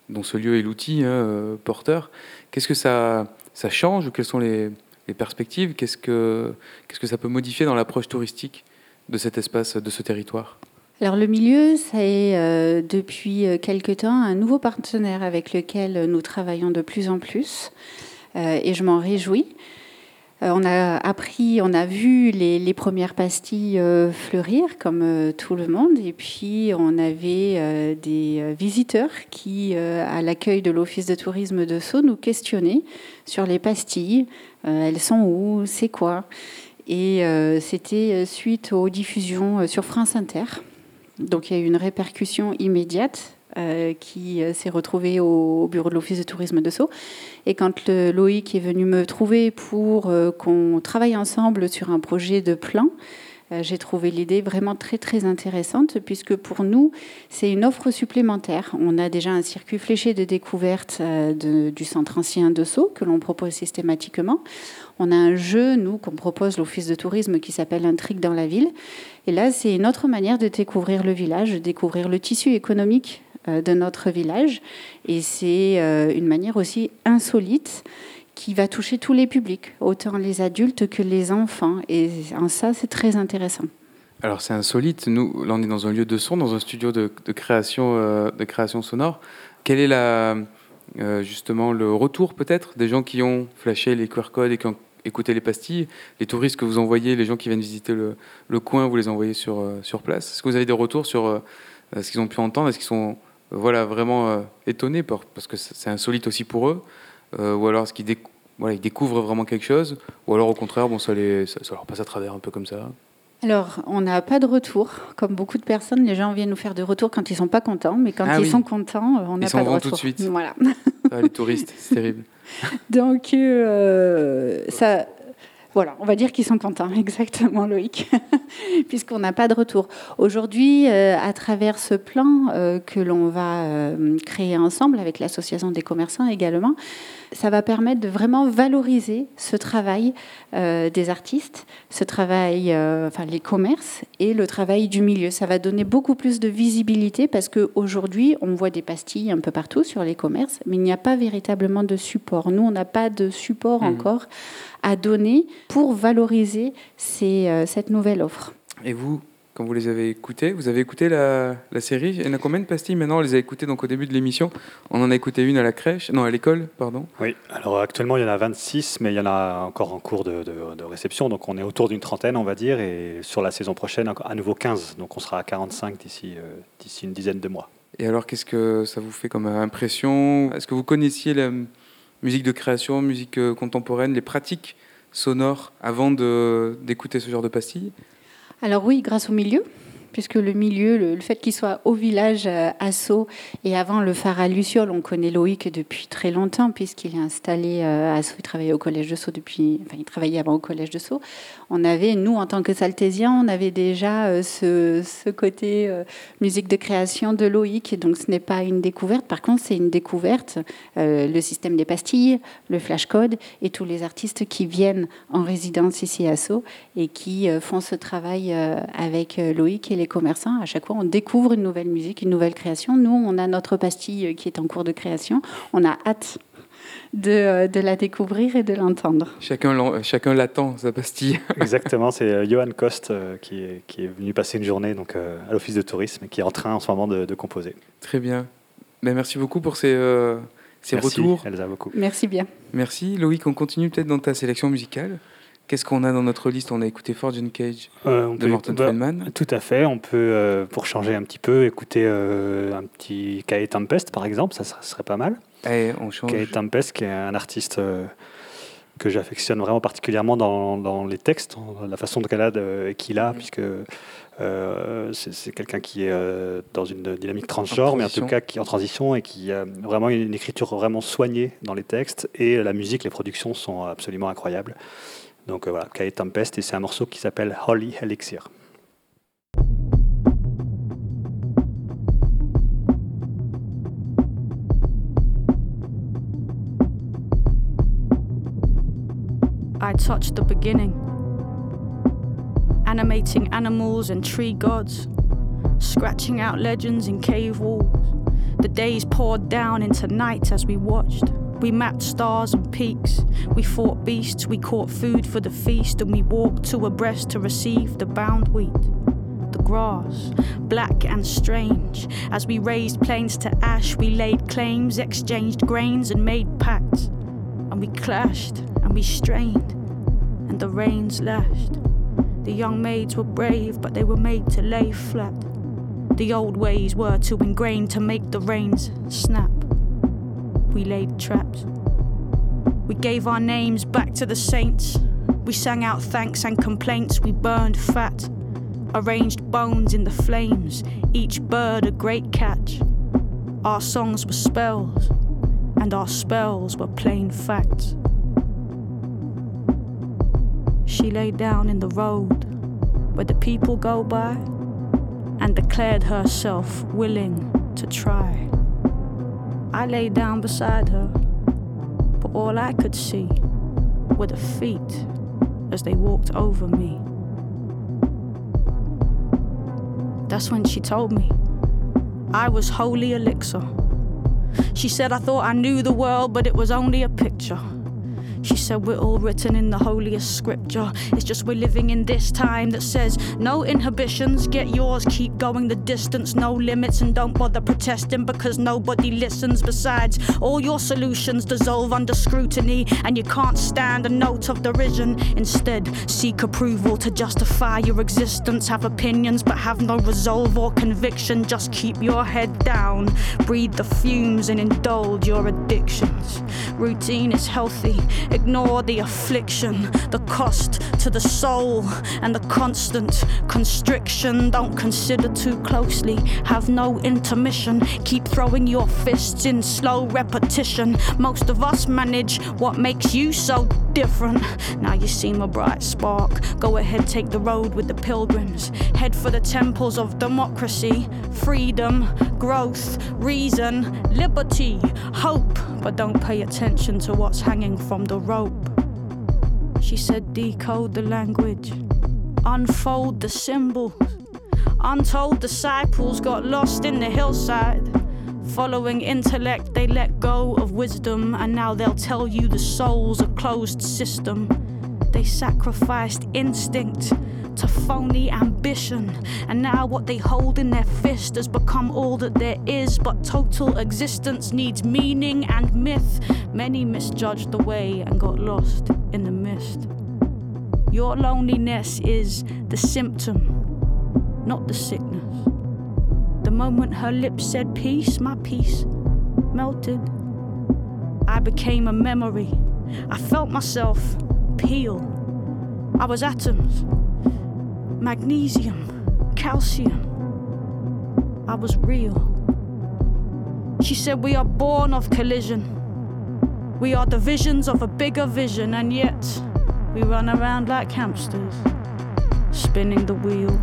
dont ce lieu est l'outil hein, euh, porteur, qu'est-ce que ça, ça change quelles sont les, perspectives? Qu'est-ce que, qu'est-ce que ça peut modifier dans l'approche touristique de cet espace, de ce territoire? Alors le milieu, c'est euh, depuis euh, quelque temps un nouveau partenaire avec lequel nous travaillons de plus en plus euh, et je m'en réjouis. on a appris, on a vu les, premières pastilles fleurir comme tout le monde et puis on avait des visiteurs qui, à l'accueil de l'Office de tourisme de Sceaux, nous questionnaient sur les pastilles. elles sont où C'est quoi Et c'était suite aux diffusions sur France Inter. Donc il y a eu une répercussion immédiate euh, qui euh, s'est retrouvée au, bureau de l'Office de tourisme de Sceaux. Et quand Loïc est venu me trouver pour euh, qu'on travaille ensemble sur un projet de plan, j'ai trouvé l'idée vraiment très très intéressante puisque pour nous c'est une offre supplémentaire. On a déjà un circuit fléché de découverte du centre ancien de Sceaux que l'on propose systématiquement. On a un jeu, nous, qu'on propose l'Office de tourisme qui s'appelle Intrigue dans la ville. Et là, c'est une autre manière de découvrir le village, de découvrir le tissu économique euh, de notre village. Et c'est euh, une manière aussi insolite qui va toucher tous les publics, autant les adultes que les enfants. Et en ça, c'est très intéressant. Alors c'est insolite. Nous, là, on est dans un lieu de son, dans un studio de, création, euh, de création sonore. Quel est la, justement le retour peut-être des gens qui ont flashé les QR codes et qui ont écouter les pastilles. Les touristes que vous envoyez, les gens qui viennent visiter le, coin, vous les envoyez sur, euh, sur place. Est-ce que vous avez des retours sur euh, ce qu'ils ont pu entendre? Est-ce qu'ils sont voilà, vraiment étonnés parce que c'est insolite aussi pour eux? Ou alors est-ce qu'ils ils découvrent vraiment quelque chose? Ou alors au contraire, bon, ça, leur passe à travers un peu comme ça? Alors, on n'a pas de retour. Comme beaucoup de personnes, les gens viennent nous faire des retours quand ils sont pas contents, mais quand ah ils sont contents, on n'a pas de retour. Tout de suite. Voilà. Ah, les touristes, c'est terrible. Donc, euh, ça, voilà, on va dire qu'ils sont contents, exactement Loïc, puisqu'on n'a pas de retour. Aujourd'hui, euh, à travers ce plan euh, que l'on va créer ensemble avec l'association des commerçants également, ça va permettre de vraiment valoriser ce travail des artistes, ce travail, enfin les commerces et le travail du milieu. Ça va donner beaucoup plus de visibilité parce qu'aujourd'hui, on voit des pastilles un peu partout sur les commerces, mais il n'y a pas véritablement de support. Nous, on n'a pas de support mmh. encore à donner pour valoriser euh, cette nouvelle offre. Et vous, quand vous les avez écoutés, vous avez écouté la, série? Il y en a combien de pastilles maintenant? On les a écoutées donc au début de l'émission. On en a écouté une à la crèche, non à l'école, pardon. Oui, alors actuellement il y en a 26, mais il y en a encore en cours de, réception. Donc on est autour d'une trentaine, on va dire, et sur la saison prochaine, à nouveau 15. Donc on sera à 45 d'ici euh, d'ici une dizaine de mois. Et alors qu'est-ce que ça vous fait comme impression? Est-ce que vous connaissiez la musique de création, musique euh, contemporaine, les pratiques sonores avant d'écouter ce genre de pastilles? Alors oui, grâce au milieu, puisque le milieu, le, fait qu'il soit au village euh, Asso et avant le phare à Luciole, on connaît Loïc depuis très longtemps, puisqu'il est installé euh, à Sceaux, il travaillait au collège de Sceaux depuis, enfin il travaillait avant au collège de Sceaux. On avait, nous en tant que saltésiens, on avait déjà euh, ce, ce, côté musique de création de Loïc, donc ce n'est pas une découverte, par contre c'est une découverte, le système des pastilles, le flashcode et tous les artistes qui viennent en résidence ici à Sceaux et qui font ce travail avec Loïc et les commerçants. À chaque fois, on découvre une nouvelle musique, une nouvelle création. Nous, on a notre pastille qui est en cours de création. On a hâte de, euh, de, la découvrir et de l'entendre. Chacun, chacun l'attend, sa pastille. Exactement, c'est euh, Johan Kost euh, qui, est, qui, est, venu passer une journée donc, à l'Office de tourisme et qui est en train en ce moment de, composer. Très bien. Ben, merci beaucoup pour ces, ces merci, retours. Elsa, beaucoup. Merci bien. Merci. Loïc, on continue peut-être dans ta sélection musicale. Qu'est-ce qu'on a dans notre liste? On a écouté Fortune Cage euh, de Morton bah, Feldman. Tout à fait. On peut, euh, pour changer un petit peu, écouter euh, un petit Kae Tempest, par exemple. Ça serait pas mal. Et eh, on change. Kae Tempest, qui est un artiste que j'affectionne vraiment particulièrement dans, dans, les textes, la façon qu'elle a qu'il a, mm-hmm. puisque c'est quelqu'un qui est dans une dynamique transgenre, mais en tout cas qui est en transition et qui a vraiment une écriture vraiment soignée dans les textes. Et la musique, les productions sont absolument incroyables. Donc euh, voilà, Tempest, et c'est un morceau qui s'appelle Holy Elixir. I touched the beginning, animating animals and tree gods, scratching out legends in cave walls. The days poured down into night as we watched. We mapped stars and peaks. We fought beasts, we caught food for the feast, and we walked two abreast to receive the bound wheat. The grass, black and strange. As we raised plains to ash, we laid claims, exchanged grains, and made pacts. And we clashed, and we strained, and the rains lashed. The young maids were brave, but they were made to lay flat. The old ways were too ingrained to make the reins snap we laid traps. We gave our names back to the saints. We sang out thanks and complaints. We burned fat, arranged bones in the flames, each bird a great catch. Our songs were spells, and our spells were plain facts. She lay down in the road where the people go by and declared herself willing to try. I lay down beside her, but all I could see were the feet as they walked over me. That's when she told me I was holy elixir. She said I thought I knew the world, but it was only a picture. She said we're all written in the holiest scripture. It's just we're living in this time that says no inhibitions, get yours, keep going the distance, no limits, and don't bother protesting because nobody listens. Besides, all your solutions dissolve under scrutiny, and you can't stand a note of derision. Instead, seek approval to justify your existence. Have opinions, but have no resolve or conviction. Just keep your head down, breathe the fumes, and indulge your addictions. Routine is healthy Ignore the affliction, the cost to the soul, and the constant constriction. Don't consider too closely, have no intermission. Keep throwing your fists in slow repetition. Most of us manage what makes you so different. Now you seem a bright spark. Go ahead, take the road with the pilgrims. Head for the temples of democracy, freedom, growth, reason, liberty, hope. But don't pay attention to what's hanging from the rope. She said, decode the language, unfold the symbols. Untold disciples got lost in the hillside. Following intellect, they let go of wisdom, and now they'll tell you the soul's a closed system. They sacrificed instinct to phony ambition, and now what they hold in their fist has become all that there is. But total existence needs meaning and myth. Many misjudged the way and got lost in the mist. Your loneliness is the symptom, not the sickness. The moment her lips said peace, my peace melted. I became a memory. I felt myself peel. I was atoms, magnesium, calcium. I was real. She said, We are born of collision. We are the visions of a bigger vision, and yet we run around like hamsters, spinning the wheel,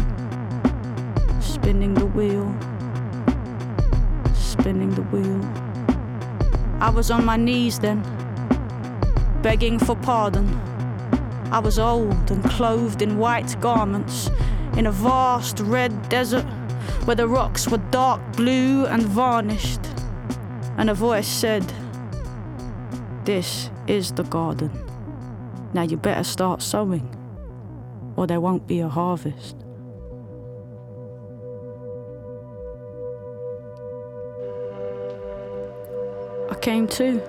spinning the wheel, spinning the wheel. I was on my knees then, begging for pardon. I was old and clothed in white garments in a vast red desert where the rocks were dark blue and varnished. And a voice said, This is the garden. Now you better start sowing, or there won't be a harvest. I came to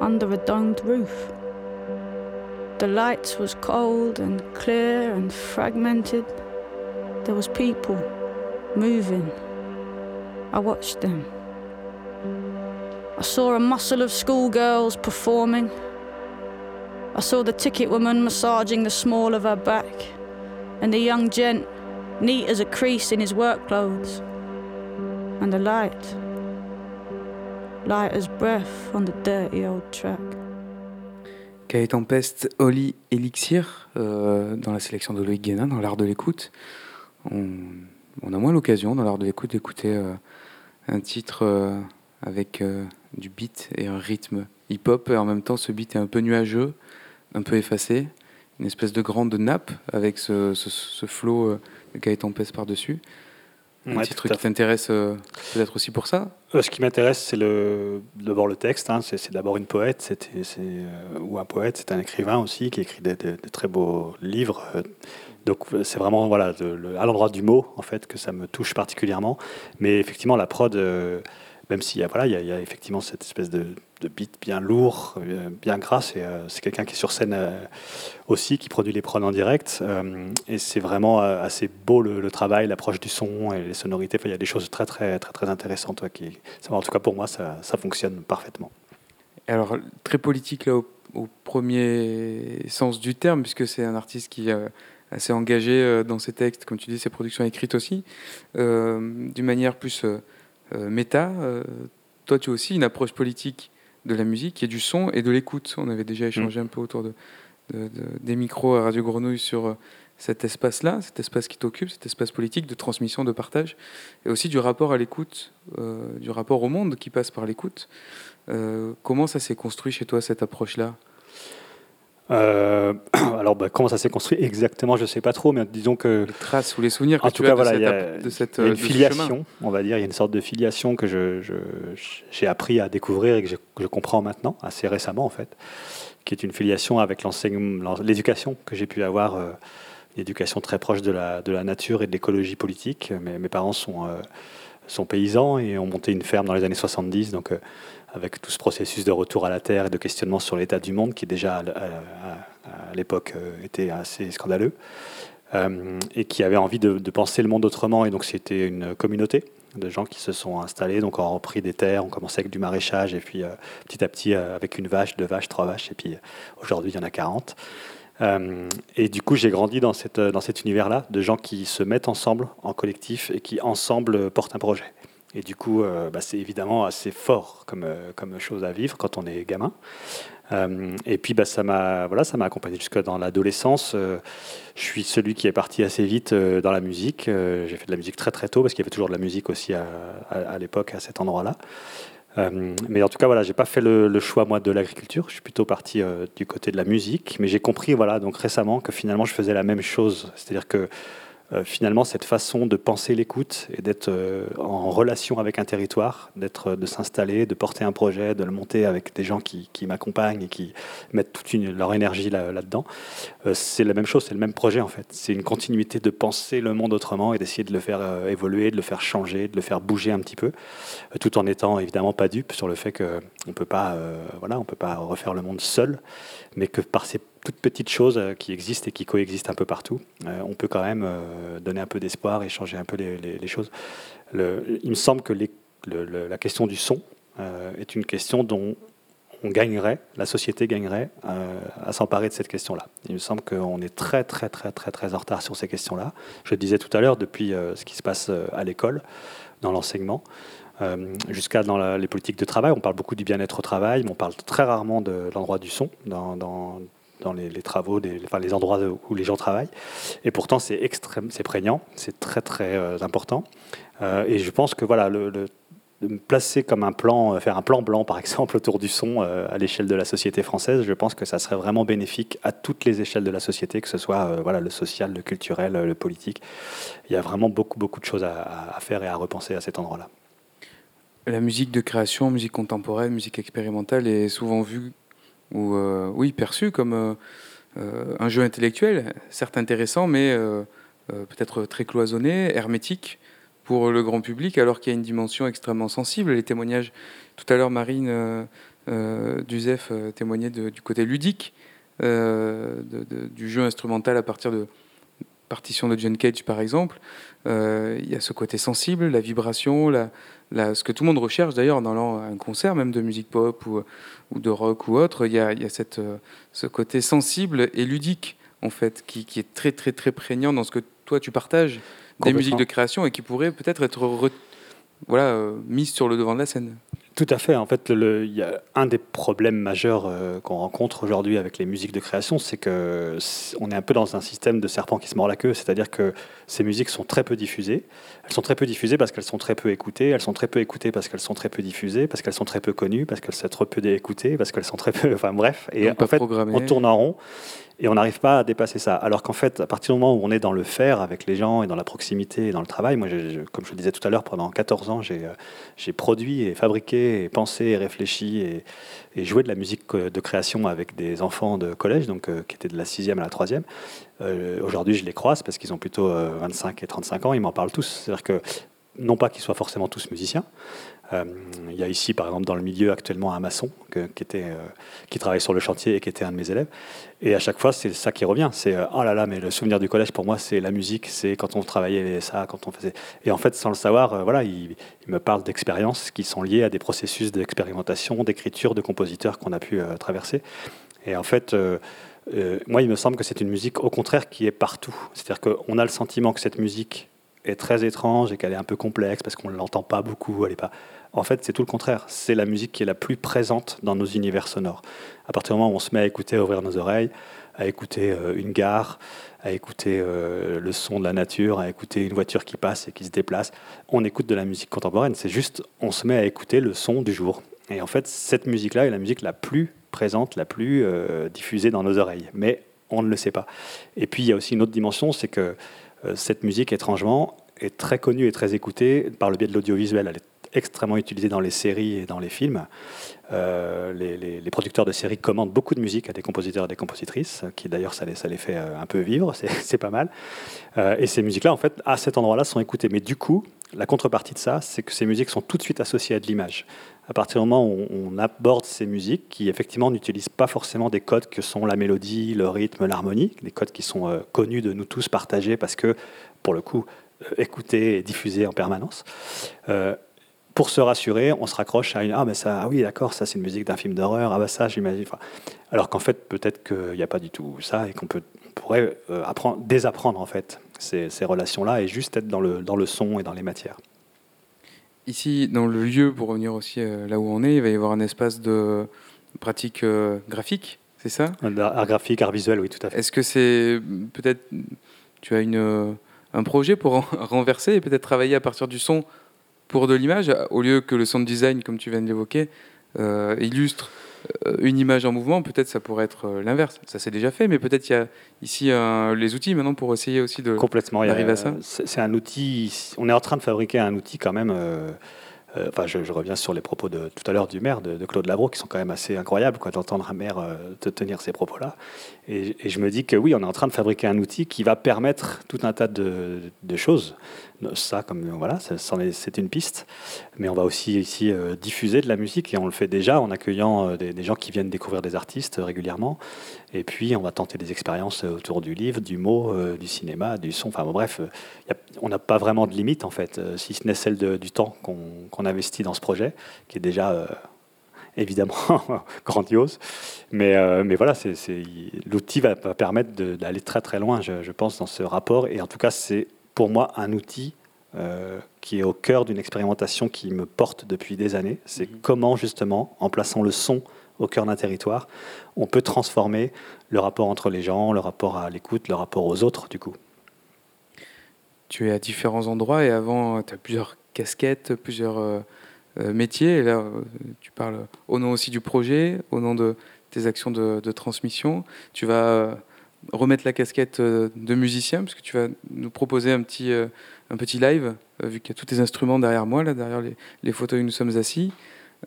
under a domed roof. The light was cold and clear and fragmented. There was people moving. I watched them. I saw a muscle of schoolgirls performing. I saw the ticket woman massaging the small of her back, and the young gent neat as a crease in his work clothes. And the light, light as breath on the dirty old track. Oli Elixir, euh, dans la sélection de Loïc Guénin, dans l'art de l'écoute? On, a moins l'occasion, dans l'art de l'écoute, d'écouter euh, un titre euh, avec du beat et un rythme hip-hop. Et en même temps, ce beat est un peu nuageux, un peu effacé. Une espèce de grande nappe avec ce, ce, ce flow Cahier Tempest par-dessus. Un Ouais, titre qui t'intéresse euh, peut-être aussi pour ça Euh, ce qui m'intéresse, c'est le, d'abord le texte. hein. C'est, d'abord une poète, c'est, euh, ou un poète, c'est un écrivain aussi qui écrit des, des- des très beaux livres. donc c'est vraiment voilà, de- le- à l'endroit du mot en fait que ça me touche particulièrement. Mais effectivement, la prod, euh, même s'il y a, voilà, il y a, il y a effectivement cette espèce de, de beat bien lourd, euh, bien gras. Euh, c'est quelqu'un qui est sur scène euh, aussi, qui produit les prods en direct. et c'est vraiment assez beau le, travail, l'approche du son et les sonorités. Il y a des choses très très très très intéressantes. ouais, qui, en tout cas pour moi, ça, ça fonctionne parfaitement. Alors, très politique là, au, premier sens du terme, puisque c'est un artiste qui est assez engagé dans ses textes, comme tu dis, ses productions écrites aussi, d'une manière plus méta. toi, tu as aussi une approche politique de la musique, est du son et de l'écoute. On avait déjà échangé un peu autour de, de- de- des micros à Radio Grenouille sur euh, cet espace-là, cet espace qui t'occupe, cet espace politique de transmission, de partage, et aussi du rapport à l'écoute, euh, du rapport au monde qui passe par l'écoute. Euh, comment ça s'est construit chez toi, cette approche-là? Euh, alors, bah, comment ça s'est construit exactement, je ne sais pas trop, mais disons que. Les traces ou les souvenirs que en tu tout as cas, de voilà, cette il y a, ap- de cette, il y a euh, une filiation, on va dire. Il y a une sorte de filiation que je- je- j'ai appris à découvrir et que je, que je comprends maintenant, assez récemment en fait, qui est une filiation avec l'éducation que j'ai pu avoir, euh, une éducation très proche de la, de la nature et de l'écologie politique. Mes, mes parents sont, euh, sont paysans et ont monté une ferme dans les années 70, donc euh, avec tout ce processus de retour à la terre et de questionnement sur l'état du monde qui déjà à, l'époque euh, était assez scandaleux euh, et qui avait envie de, penser le monde autrement. Et donc c'était une communauté de gens qui se sont installés, donc ont repris des terres, on commençait avec du maraîchage et puis euh, petit à petit avec une vache, deux vaches, trois vaches et puis aujourd'hui il y en a 40. Euh, et du coup, j'ai grandi dans, cette, dans cet univers-là, de gens qui se mettent ensemble en collectif et qui ensemble portent un projet. Et du coup, euh, bah, c'est évidemment assez fort comme, euh, comme chose à vivre quand on est gamin. Euh, et puis, bah, ça m'a voilà, accompagné jusque dans l'adolescence. Je suis celui qui est parti assez vite dans la musique. J'ai fait de la musique très très tôt parce qu'il y avait toujours de la musique aussi à, à, l'époque à cet endroit-là. Mais en tout cas, voilà, j'ai pas fait le, choix moi de l'agriculture. Je suis plutôt parti du côté de la musique, mais j'ai compris, voilà, donc récemment que finalement je faisais la même chose. C'est-à-dire que finalement cette façon de penser l'écoute et d'être euh, en relation avec un territoire, d'être, de s'installer, de porter un projet, de le monter avec des gens qui, m'accompagnent et qui mettent toute leur énergie là, là-dedans, euh, c'est la même chose, c'est le même projet en fait. C'est une continuité de penser le monde autrement et d'essayer de le faire euh, évoluer, de le faire changer, de le faire bouger un petit peu, euh, tout en étant évidemment pas dupe sur le fait que on peut pas, euh, voilà, on peut pas refaire le monde seul, mais que par ces toutes petites choses euh, qui existent et qui coexistent un peu partout, euh, on peut quand même euh, donner un peu d'espoir et changer un peu les, choses. Le- il me semble que les- le- le- la question du son est une question dont on gagnerait, la société gagnerait à s'emparer de cette question-là. Il me semble qu'on est très très très très très en retard sur ces questions-là. Je le disais tout à l'heure, depuis ce qui se passe à l'école, dans l'enseignement, jusqu'à dans les politiques de travail. On parle beaucoup du bien-être au travail, mais on parle très rarement de l'endroit du son dans les, travaux, les endroits où les gens travaillent. Et pourtant, c'est extrême, c'est prégnant, c'est très très euh, important. Euh, et je pense que voilà, le, me placer comme un plan, euh, faire un plan blanc par exemple autour du son à l'échelle de la société française, je pense que ça serait vraiment bénéfique à toutes les échelles de la société, que ce soit voilà, le social, le culturel, le politique. Il y a vraiment beaucoup beaucoup de choses à faire et à repenser à cet endroit-là. La musique de création, musique contemporaine, musique expérimentale est souvent vue ou euh, oui, perçu comme euh, euh, un jeu intellectuel, certes intéressant, mais peut-être très cloisonné, hermétique pour le grand public, alors qu'il y a une dimension extrêmement sensible. Les témoignages, tout à l'heure, Marine Duzef témoignait du côté ludique du jeu instrumental à partir de partitions de John Cage, par exemple. il y a ce côté sensible, la vibration, la, ce que tout le monde recherche d'ailleurs dans un concert, même de musique pop ou, ou de rock ou autre, il y a, il y a cette, euh, ce côté sensible et ludique en fait, qui, qui, est très très très prégnant dans ce que toi tu partages des musiques de création et qui pourrait peut-être être, voilà, euh, mise sur le devant de la scène. Tout à fait. En fait, le, y a un des problèmes majeurs euh, qu'on rencontre aujourd'hui avec les musiques de création, c'est que on est un peu dans un système de serpent qui se mord la queue. C'est-à-dire que ces musiques sont très peu diffusées. Elles sont très peu diffusées parce qu'elles sont très peu écoutées. Elles sont très peu écoutées parce qu'elles sont très peu diffusées, parce qu'elles sont très peu connues, parce qu'elles sont très peu écoutées, parce qu'elles sont très peu. Enfin bref. Et en fait, on tourne en rond et on n'arrive pas à dépasser ça. Alors qu'en fait, à partir du moment où on est dans le faire avec les gens et dans la proximité et dans le travail, moi, comme je le disais tout à l'heure, pendant 14 ans, j'ai euh, produit et fabriqué et pensé et réfléchi et, joué de la musique de création avec des enfants de collège, donc euh, qui étaient de la 6e à la 3e. Euh, aujourd'hui, je les croise parce qu'ils ont plutôt 25 et 35 ans, ils m'en parlent tous. C'est-à-dire que non pas qu'ils soient forcément tous musiciens, euh, il y a ici, par exemple, dans le milieu actuellement un maçon qui, était, euh, travaille sur le chantier et qui était un de mes élèves. Et à chaque fois, c'est ça qui revient. C'est euh, oh là là, mais le souvenir du collège pour moi, c'est la musique, c'est quand on travaillait ça, quand on faisait. Et en fait, sans le savoir, voilà, il, me parle d'expériences qui sont liées à des processus d'expérimentation, d'écriture de compositeurs qu'on a pu traverser. Et en fait. moi, il me semble que c'est une musique, au contraire, qui est partout. C'est-à-dire qu'on a le sentiment que cette musique est très étrange et qu'elle est un peu complexe parce qu'on ne l'entend pas beaucoup. Elle est pas. En fait, c'est tout le contraire. C'est la musique qui est la plus présente dans nos univers sonores. À partir du moment où on se met à écouter, à ouvrir nos oreilles, à écouter euh, une gare, à écouter euh, le son de la nature, à écouter une voiture qui passe et qui se déplace, on écoute de la musique contemporaine. C'est juste, on se met à écouter le son du jour. Et en fait, cette musique-là est la musique la plus présente, la plus euh, diffusée dans nos oreilles. Mais on ne le sait pas. Et puis, il y a aussi une autre dimension, c'est que cette musique, étrangement, est très connue et très écoutée par le biais de l'audiovisuel. Elle est extrêmement utilisée dans les séries et dans les films. Euh, les, producteurs de séries commandent beaucoup de musique à des compositeurs et des compositrices, qui d'ailleurs ça les, fait euh, un peu vivre, c'est pas mal. et ces musiques-là, en fait, à cet endroit-là, sont écoutées. Mais du coup, la contrepartie de ça, c'est que ces musiques sont tout de suite associées à de l'image. À partir du moment où on aborde ces musiques, qui effectivement n'utilisent pas forcément des codes que sont la mélodie, le rythme, l'harmonie, des codes qui sont euh, connus de nous tous, partagés parce que, pour le coup, euh, écoutés et diffusés en permanence. Euh, pour se rassurer, on se raccroche à une ah mais ça ah oui d'accord ça c'est une musique d'un film d'horreur ah bah ça j'imagine alors qu'en fait peut-être qu'il n'y a pas du tout ça et qu'on peut pourrait apprendre, désapprendre en fait ces, ces relations là et juste être dans le dans le son et dans les matières. Ici, dans le lieu, pour revenir aussi euh, là où on est, il va y avoir un espace de pratique euh, graphique, c'est ça? Art graphique, art visuel, oui, tout à fait. Est-ce que c'est peut-être, tu as une, euh, un projet pour renverser et peut-être travailler à partir du son pour de l'image, au lieu que le sound design, comme tu viens de l'évoquer, illustre euh, une image en mouvement, peut-être ça pourrait être euh, l'inverse. Ça s'est déjà fait, mais peut-être il y a ici les outils maintenant pour essayer aussi de complètement d'arriver à ça. C'est un outil. On est en train de fabriquer un outil quand même. Euh, enfin, je, reviens sur les propos de tout à l'heure du maire, de, Claude Labro, qui sont quand même assez incroyables, quoi, d'entendre un maire te tenir ces propos-là. Et, je me dis que oui, on est en train de fabriquer un outil qui va permettre tout un tas de, de choses, ça, comme voilà, c'est une piste. Mais on va aussi ici euh, diffuser de la musique et on le fait déjà en accueillant euh, des, gens qui viennent découvrir des artistes euh, régulièrement. Et puis on va tenter des expériences autour du livre, du mot, du cinéma, du son. Enfin bref, on n'a pas vraiment de limite en fait, si ce n'est celle du temps qu'on investit dans ce projet, qui est déjà évidemment grandiose. Mais, euh, mais voilà, l'outil va, permettre d'aller très très loin, je, pense, dans ce rapport. Et en tout cas, c'est pour moi un outil euh, qui est au cœur d'une expérimentation qui me porte depuis des années. C'est mhm. comment justement, en plaçant le son au cœur d'un territoire, on peut transformer le rapport entre les gens, le rapport à l'écoute, le rapport aux autres, du coup. Tu es à différents endroits et avant, tu as plusieurs casquettes, plusieurs euh, euh, métiers. Et là, tu parles au nom aussi du projet, au nom de tes actions de, transmission. Tu vas remettre la casquette de musicien, parce que tu vas nous proposer un petit, un petit live, vu qu'il y a tous tes instruments derrière moi, là, derrière les, les photos où nous sommes assis.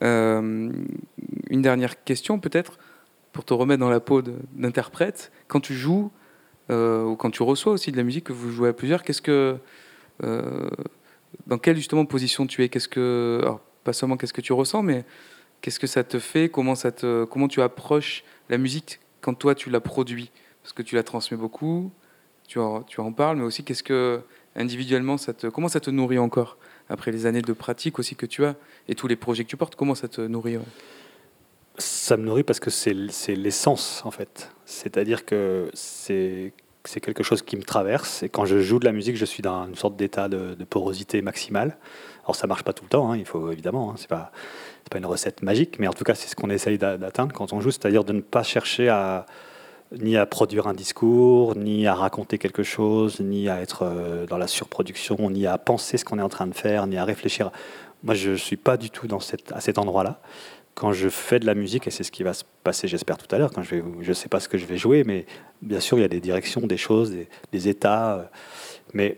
une dernière question, peut-être, pour te remettre dans la peau d'interprète. Quand tu joues, ou quand tu reçois aussi de la musique, que vous jouez à plusieurs, qu'est-ce que dans quelle justement position tu es? Qu'est-ce que, pas seulement qu'est-ce que tu ressens, mais qu'est-ce que ça te fait? Comment ça te, comment tu approches la musique quand toi tu la produis? Parce que tu la transmets beaucoup, tu en, parles, mais aussi qu'est-ce que individuellement ça te, comment ça te nourrit encore après les années de pratique aussi que tu as et tous les projets que tu portes Comment ça te nourrit Ça me nourrit parce que c'est l'essence en fait. C'est-à-dire que c'est quelque chose qui me traverse. Et quand je joue de la musique, je suis dans une sorte d'état de, porosité maximale. Alors ça marche pas tout le temps, hein, il faut évidemment, hein, c'est pas une recette magique, mais en tout cas c'est ce qu'on essaye d'atteindre quand on joue, c'est-à-dire de ne pas chercher à ni à produire un discours, ni à raconter quelque chose, ni à être euh, dans la surproduction, ni à penser ce qu'on est en train de faire, ni à réfléchir. Moi, je suis pas du tout dans cette, à cet endroit-là quand je fais de la musique, et c'est ce qui va se passer, j'espère, tout à l'heure, quand je ne sais pas ce que je vais jouer, mais bien sûr, il y a des directions, des choses, des, états, euh, mais,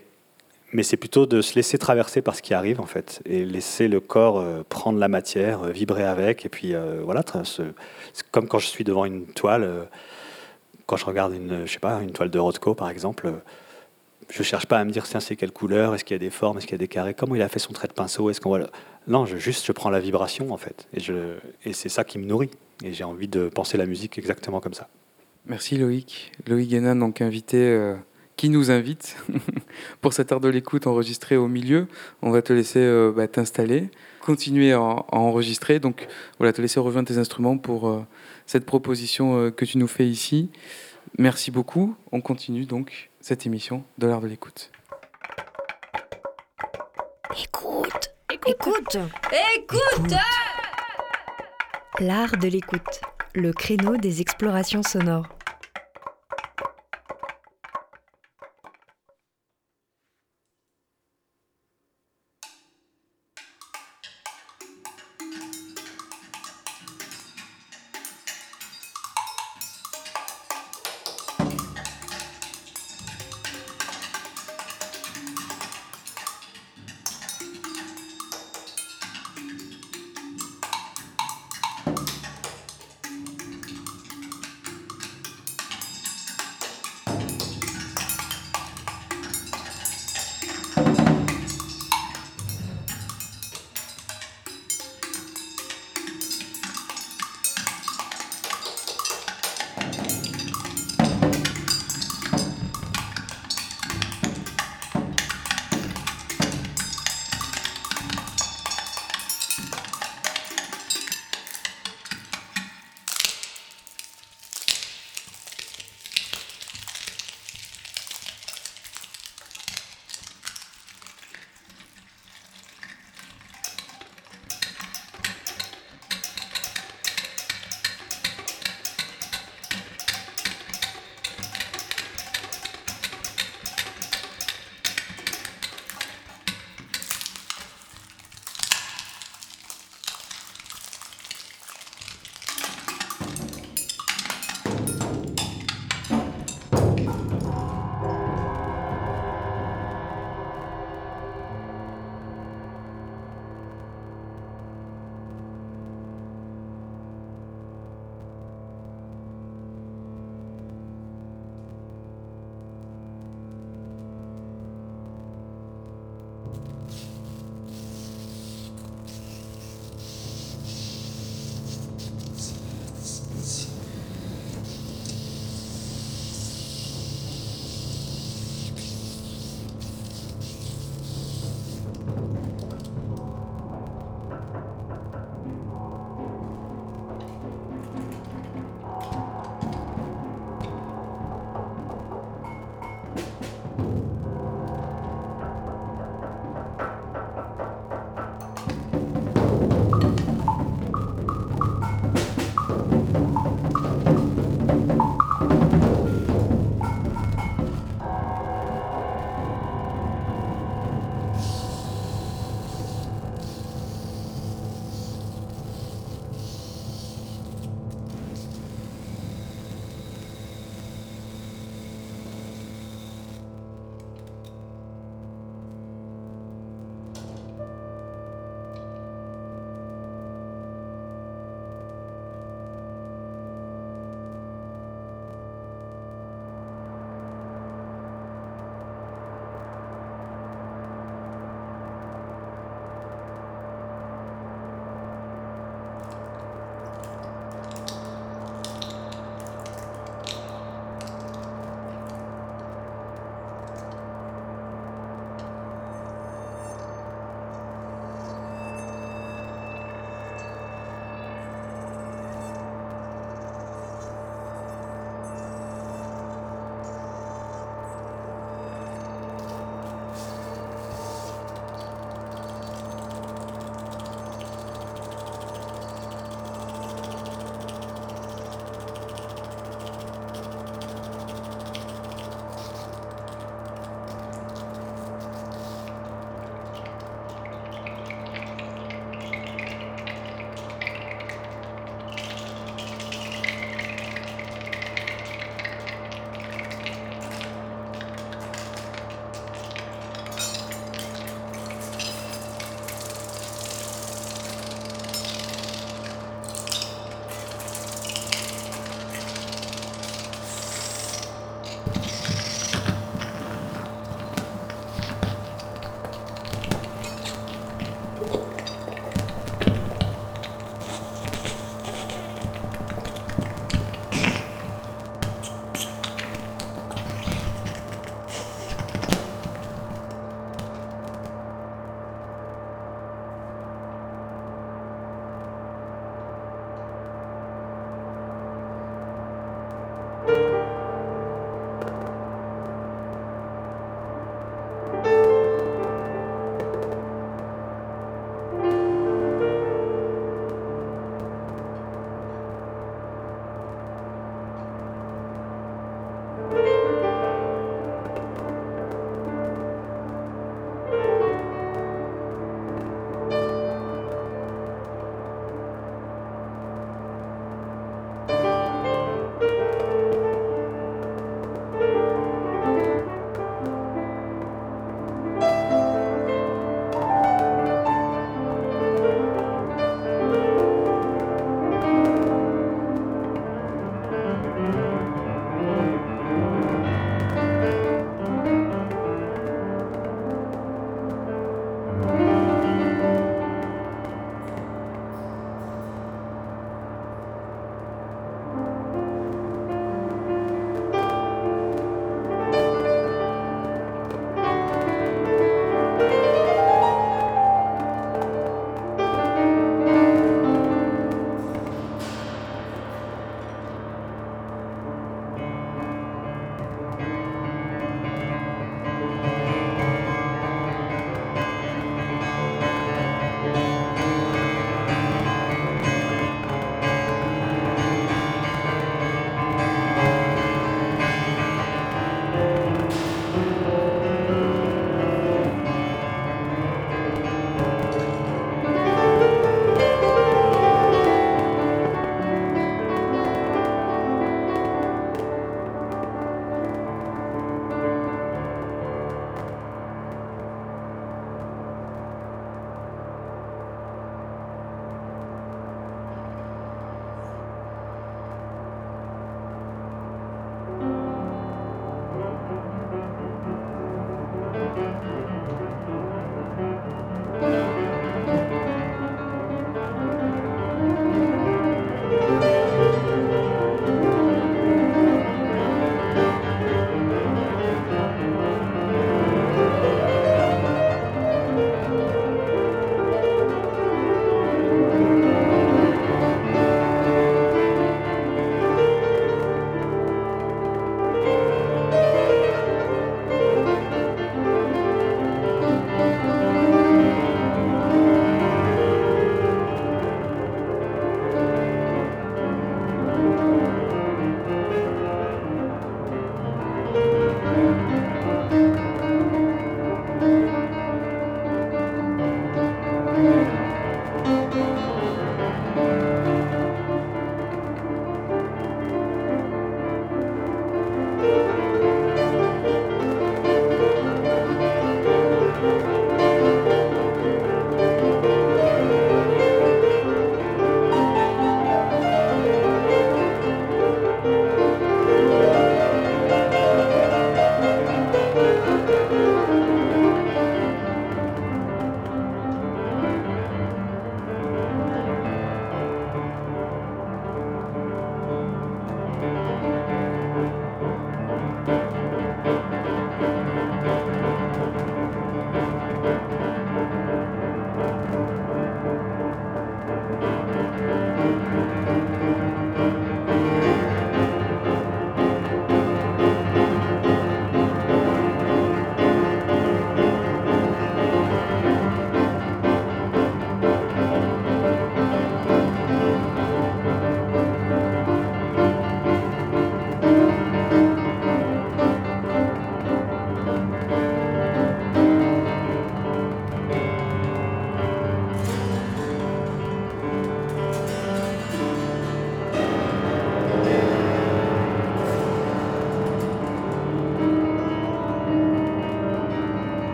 mais c'est plutôt de se laisser traverser par ce qui arrive, en fait, et laisser le corps euh, prendre la matière, vibrer avec, et puis voilà, c'est comme quand je suis devant une toile, quand je regarde une, je sais pas, une toile de Rothko, par exemple, je cherche pas à me dire c'est quelle couleur, est-ce qu'il y a des formes, est-ce qu'il y a des carrés, comment il a fait son trait de pinceau, est-ce qu'on voit non, je, juste je prends la vibration en fait, et, et c'est ça qui me nourrit, et j'ai envie de penser la musique exactement comme ça. Merci Loïc. Loïc Guénin, donc invité, euh, qui nous invite pour cette heure de l'écoute enregistrée au milieu. On va te laisser euh, bah, t'installer, continuer à, enregistrer, donc voilà, te laisser rejoindre tes instruments pour euh, cette proposition que tu nous fais ici. Merci beaucoup. On continue donc cette émission de l'art de l'écoute. Écoute, écoute, écoute. L'art de l'écoute, le créneau des explorations sonores.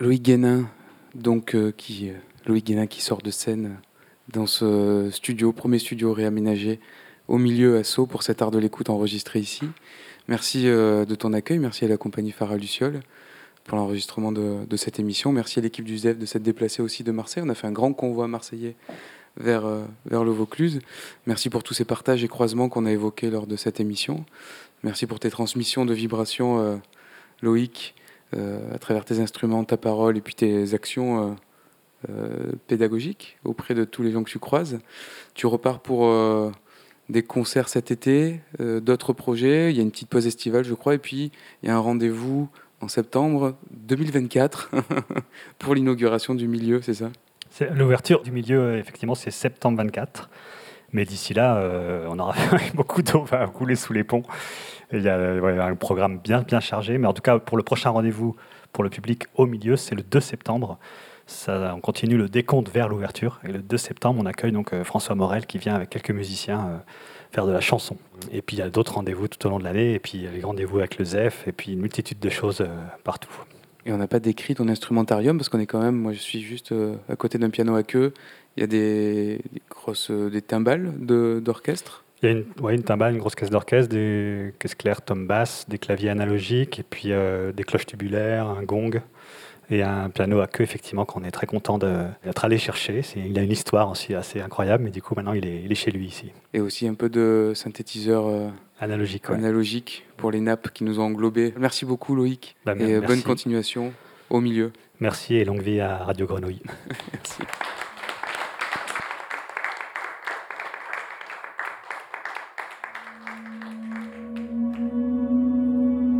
Loïc Guénin, donc, qui, Loïc Guénin qui sort de scène dans ce studio, premier studio réaménagé au milieu à Sceaux pour cet art de l'écoute enregistré ici. Merci de ton accueil, merci à la compagnie Phara Luciole pour l'enregistrement de, cette émission. Merci à l'équipe du ZEF de s'être déplacée aussi de Marseille. On a fait un grand convoi marseillais vers, euh, le Vaucluse. Merci pour tous ces partages et croisements qu'on a évoqués lors de cette émission. Merci pour tes transmissions de vibrations, euh, Loïc, euh, à travers tes instruments, ta parole et puis tes actions pédagogiques auprès de tous les gens que tu croises. Tu repars pour des concerts cet été, d'autres projets. Il y a une petite pause estivale, je crois, et puis il y a un rendez-vous en septembre 2024 pour l'inauguration du milieu, c'est ça? L'ouverture du milieu, effectivement, c'est septembre 24. Mais d'ici là, euh, on aura beaucoup d'eau va couler sous les ponts. Il y a un programme bien, bien chargé. Mais en tout cas, pour le prochain rendez-vous pour le public au milieu, c'est le 2 septembre. On continue le décompte vers l'ouverture. Et le 2 septembre, on accueille donc euh, François Morel qui vient avec quelques musiciens euh, faire de la chanson. Et puis il y a d'autres rendez-vous tout au long de l'année, et puis les rendez-vous avec le ZEF, et puis une multitude de choses euh, partout. Et on n'a pas décrit ton instrumentarium parce qu'on est quand même, moi je suis juste euh, à côté d'un piano à queue. Il y a des, euh, des timbales d'orchestre? Il y a une, ouais, une timbale, une grosse caisse d'orchestre, des caisses claires, tom bass, des claviers analogiques et puis des cloches tubulaires, un gong et un piano à queue, effectivement, qu'on est très content d'être allé chercher. Il a une histoire aussi assez incroyable, mais du coup, maintenant, il est, chez lui ici. Et aussi un peu de synthétiseur euh, analogique, analogique pour les nappes qui nous ont englobés. Merci beaucoup, Loïc. Bah, et bonne continuation au milieu. Merci et longue vie à Radio Grenouille. merci.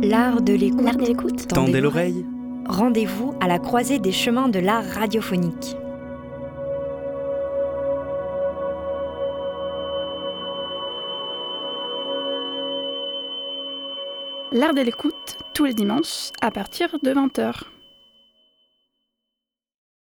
L'art de l'écoute. Tendez l'oreille rendez-vous à la croisée des chemins de l'art radiophonique. L'art de l'écoute, tous les dimanches, à partir de 20h.